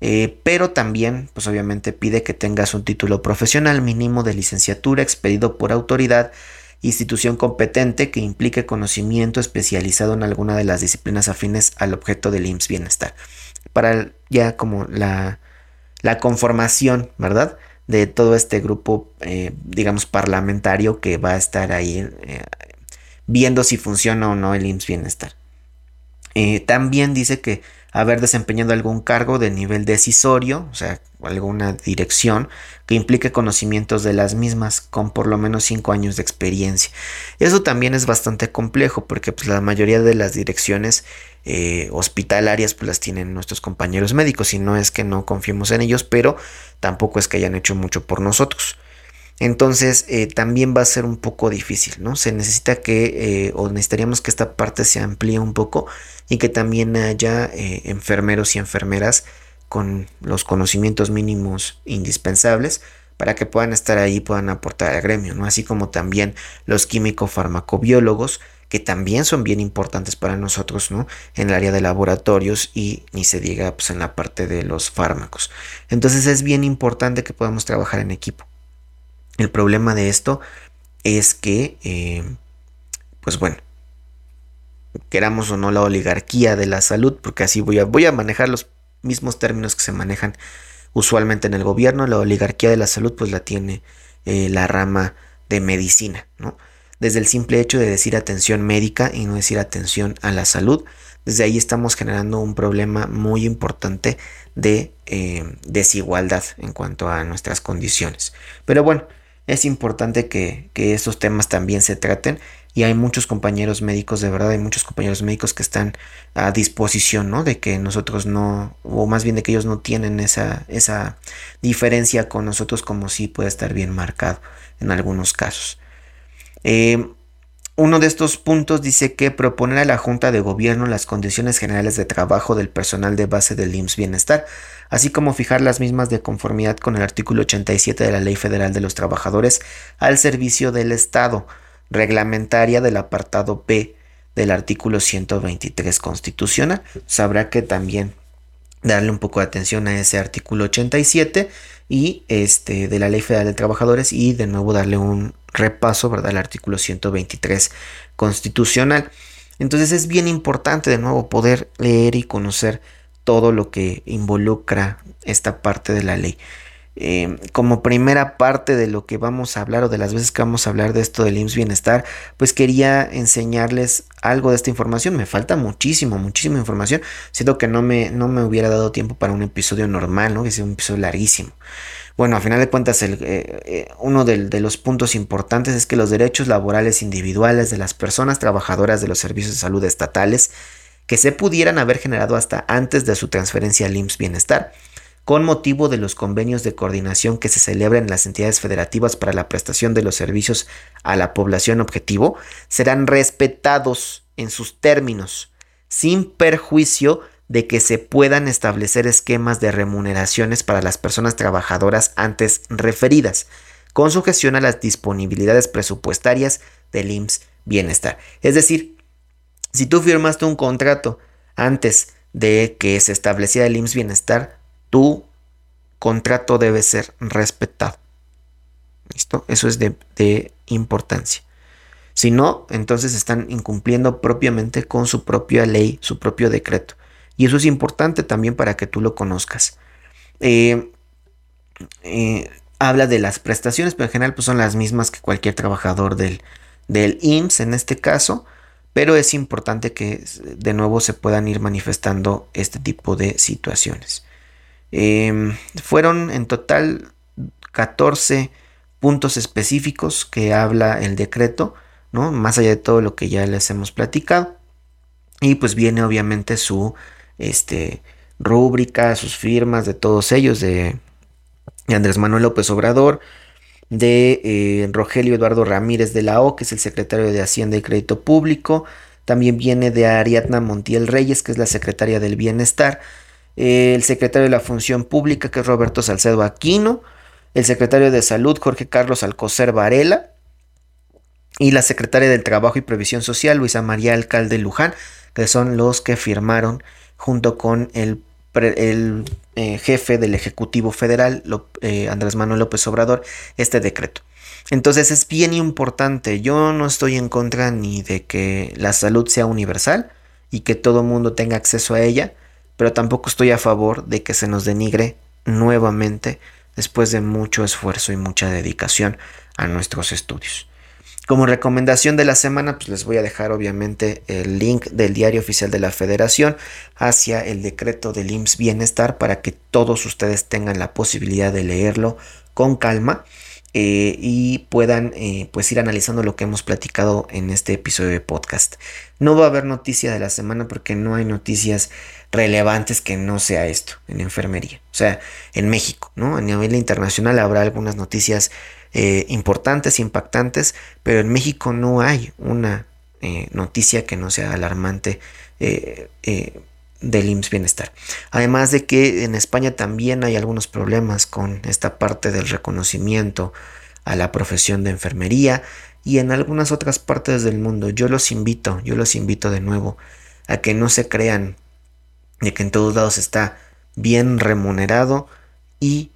eh, pero también, pues obviamente pide que tengas un título profesional mínimo de licenciatura expedido por autoridad, institución competente que implique conocimiento especializado en alguna de las disciplinas afines al objeto del IMSS Bienestar. Para ya como la, la conformación, ¿verdad? De todo este grupo, eh, digamos, parlamentario que va a estar ahí eh, viendo si funciona o no el IMSS Bienestar. también dice que haber desempeñado algún cargo de nivel decisorio, o sea, alguna dirección que implique conocimientos de las mismas con por lo menos 5 años de experiencia. Eso también es bastante complejo porque pues, la mayoría de las direcciones eh, hospitalarias pues, las tienen nuestros compañeros médicos y no es que no confiemos en ellos, pero tampoco es que hayan hecho mucho por nosotros. Entonces eh, también va a ser un poco difícil, ¿no? Se necesita que, eh, o necesitaríamos que esta parte se amplíe un poco y que también haya eh, enfermeros y enfermeras con los conocimientos mínimos indispensables para que puedan estar ahí, puedan aportar al gremio, ¿no? Así como también los químico-farmacobiólogos, que también son bien importantes para nosotros, ¿no? En el área de laboratorios y ni se diga pues en la parte de los fármacos. Entonces es bien importante que podamos trabajar en equipo. El problema de esto es que, eh, pues bueno, queramos o no la oligarquía de la salud, porque así voy a, manejar los mismos términos que se manejan usualmente en el gobierno, la oligarquía de la salud pues la tiene eh, la rama de medicina. Desde el simple hecho de decir atención médica y no decir atención a la salud, desde ahí estamos generando un problema muy importante de eh, desigualdad en cuanto a nuestras condiciones. Pero bueno, es importante que, que estos temas también se traten y hay muchos compañeros médicos, de verdad, hay muchos compañeros médicos que están a disposición, ¿no? De que nosotros no, o más bien de que ellos no tienen esa, esa diferencia con nosotros como si puede estar bien marcado en algunos casos. Eh, uno de estos puntos dice que proponer a la Junta de Gobierno las condiciones generales de trabajo del personal de base del IMSS Bienestar, así como fijar las mismas de conformidad con el artículo 87 de la Ley Federal de los Trabajadores al servicio del Estado, reglamentaria del apartado B del artículo 123 constitucional. Sabrá que también darle un poco de atención a ese artículo 87 y este de la Ley Federal de Trabajadores y de nuevo darle un repaso, ¿verdad? al artículo 123 constitucional. Entonces es bien importante de nuevo poder leer y conocer todo lo que involucra esta parte de la ley. Em, como primera parte de lo que vamos a hablar o de las veces que vamos a hablar de esto del IMSS Bienestar, pues quería enseñarles algo de esta información. Me falta muchísimo, muchísima información. Siento que no me, no me hubiera dado tiempo para un episodio normal, ¿no? Que sea un episodio larguísimo. Bueno, a final de cuentas, eh, eh, uno de, los puntos importantes es que los derechos laborales individuales de las personas trabajadoras de los servicios de salud estatales que se pudieran haber generado hasta antes de su transferencia al IMSS Bienestar con motivo de los convenios de coordinación que se celebran en las entidades federativas para la prestación de los servicios a la población objetivo, serán respetados en sus términos, sin perjuicio de que se puedan establecer esquemas de remuneraciones para las personas trabajadoras antes referidas, con sujeción a las disponibilidades presupuestarias del IMSS Bienestar. Es decir, si tú firmaste un contrato antes de que se estableciera el IMSS Bienestar, tu contrato debe ser respetado. ¿Listo? Eso es de, importancia. Si no, entonces están incumpliendo propiamente con su propia ley, su propio decreto. Y eso es importante también para que tú lo conozcas. Eh, eh, habla de las prestaciones, pero en general pues son las mismas que cualquier trabajador del, del IMSS en este caso. Pero es importante que de nuevo se puedan ir manifestando este tipo de situaciones. Em, fueron en total 14 puntos específicos que habla el decreto, ¿no? Más allá de todo lo que ya les hemos platicado. Y pues viene obviamente su este, rúbrica, sus firmas de todos ellos, de, Andrés Manuel López Obrador, de eh, Rogelio Eduardo Ramírez de la O, que es el secretario de Hacienda y Crédito Público. También viene de Ariadna Montiel Reyes, que es la secretaria del Bienestar el secretario de la Función Pública, que es Roberto Salcedo Aquino, el secretario de Salud Jorge Carlos Alcocer Varela y la secretaria del Trabajo y Previsión Social Luisa María Alcalde Luján, que son los que firmaron junto con el, eh, jefe del Ejecutivo Federal, eh, Andrés Manuel López Obrador, este decreto. Entonces es bien importante, yo no estoy en contra ni de que la salud sea universal y que todo mundo tenga acceso a ella, pero tampoco estoy a favor de que se nos denigre nuevamente después de mucho esfuerzo y mucha dedicación a nuestros estudios. Como recomendación de la semana, pues les voy a dejar obviamente el link del diario oficial de la federación hacia el decreto del IMSS Bienestar para que todos ustedes tengan la posibilidad de leerlo con calma eh, y puedan eh, pues ir analizando lo que hemos platicado en este episodio de podcast. No va a haber noticia de la semana porque no hay noticias relevantes que no sea esto en enfermería. O sea, en México, ¿no? A nivel internacional habrá algunas noticias eh, importantes, impactantes, pero en México no hay una noticia que no sea alarmante del IMSS Bienestar. Además de que en España también hay algunos problemas con esta parte del reconocimiento a la profesión de enfermería y en algunas otras partes del mundo. Yo los invito, yo los invito de nuevo a que no se crean de que en todos lados está bien remunerado y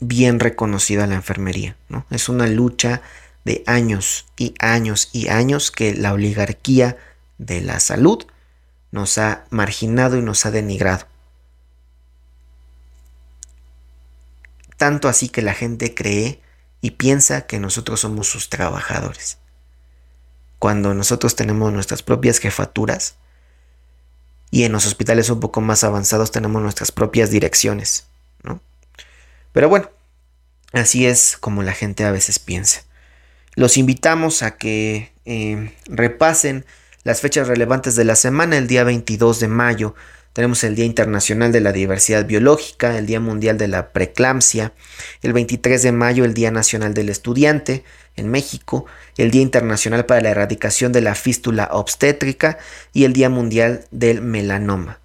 bien reconocida la enfermería. ¿no? Es una lucha de años y años y años que la oligarquía de la salud nos ha marginado y nos ha denigrado. Tanto así que la gente cree y piensa que nosotros somos sus trabajadores. Cuando nosotros tenemos nuestras propias jefaturas y en los hospitales un poco más avanzados tenemos nuestras propias direcciones, ¿no? Pero bueno, así es como la gente a veces piensa. Los invitamos a que eh, repasen las fechas relevantes de la semana, el día 22 de mayo, tenemos el Día Internacional de la Diversidad Biológica, el Día Mundial de la Preeclampsia, el 23 de mayo el Día Nacional del Estudiante en México, el Día Internacional para la Erradicación de la Fístula Obstétrica y el Día Mundial del Melanoma.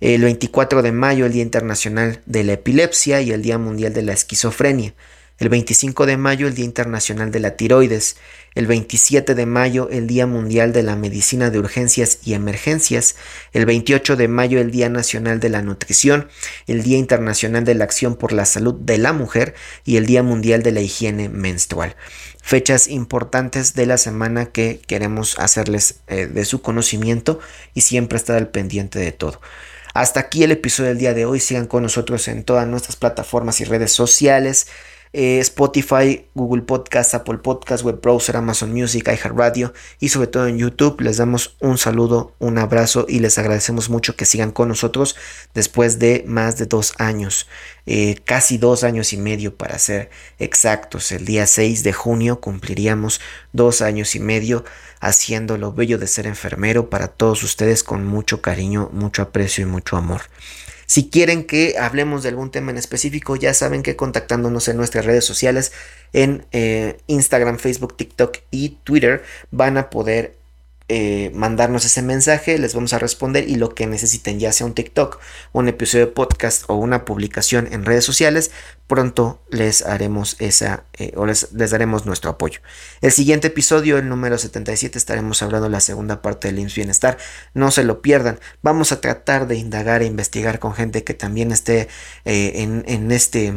El 24 de mayo el Día Internacional de la Epilepsia y el Día Mundial de la Esquizofrenia el 25 de mayo el Día Internacional de la Tiroides, el 27 de mayo el Día Mundial de la Medicina de Urgencias y Emergencias, el 28 de mayo el Día Nacional de la Nutrición, el Día Internacional de la Acción por la Salud de la Mujer y el Día Mundial de la Higiene Menstrual. Fechas importantes de la semana que queremos hacerles eh, de su conocimiento y siempre estar al pendiente de todo. Hasta aquí el episodio del día de hoy. Sigan con nosotros en todas nuestras plataformas y redes sociales. Eh, Spotify, Google Podcast, Apple Podcast, Web Browser, Amazon Music, iHeartRadio y sobre todo en YouTube. Les damos un saludo, un abrazo y les agradecemos mucho que sigan con nosotros después de más de dos años, eh, casi dos años y medio para ser exactos. El día 6 de junio cumpliríamos dos años y medio haciendo lo bello de ser enfermero para todos ustedes con mucho cariño, mucho aprecio y mucho amor. Si quieren que hablemos de algún tema en específico, ya saben que contactándonos en nuestras redes sociales, en eh, Instagram, Facebook, TikTok y Twitter, van a poder eh, mandarnos ese mensaje, les vamos a responder y lo que necesiten, ya sea un TikTok, un episodio de podcast o una publicación en redes sociales, pronto les haremos esa eh, o les, daremos nuestro apoyo. El siguiente episodio, el número 77, estaremos hablando de la segunda parte del IMSS Bienestar. No se lo pierdan. Vamos a tratar de indagar e investigar con gente que también esté eh, en, en este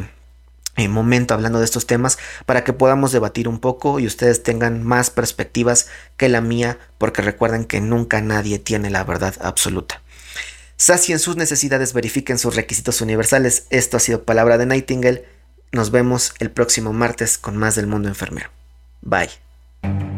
momento hablando de estos temas para que podamos debatir un poco y ustedes tengan más perspectivas que la mía porque recuerden que nunca nadie tiene la verdad absoluta. Sacien sus necesidades, verifiquen sus requisitos universales. Esto ha sido Palabra de Nightingale. Nos vemos el próximo martes con más del mundo enfermero. Bye.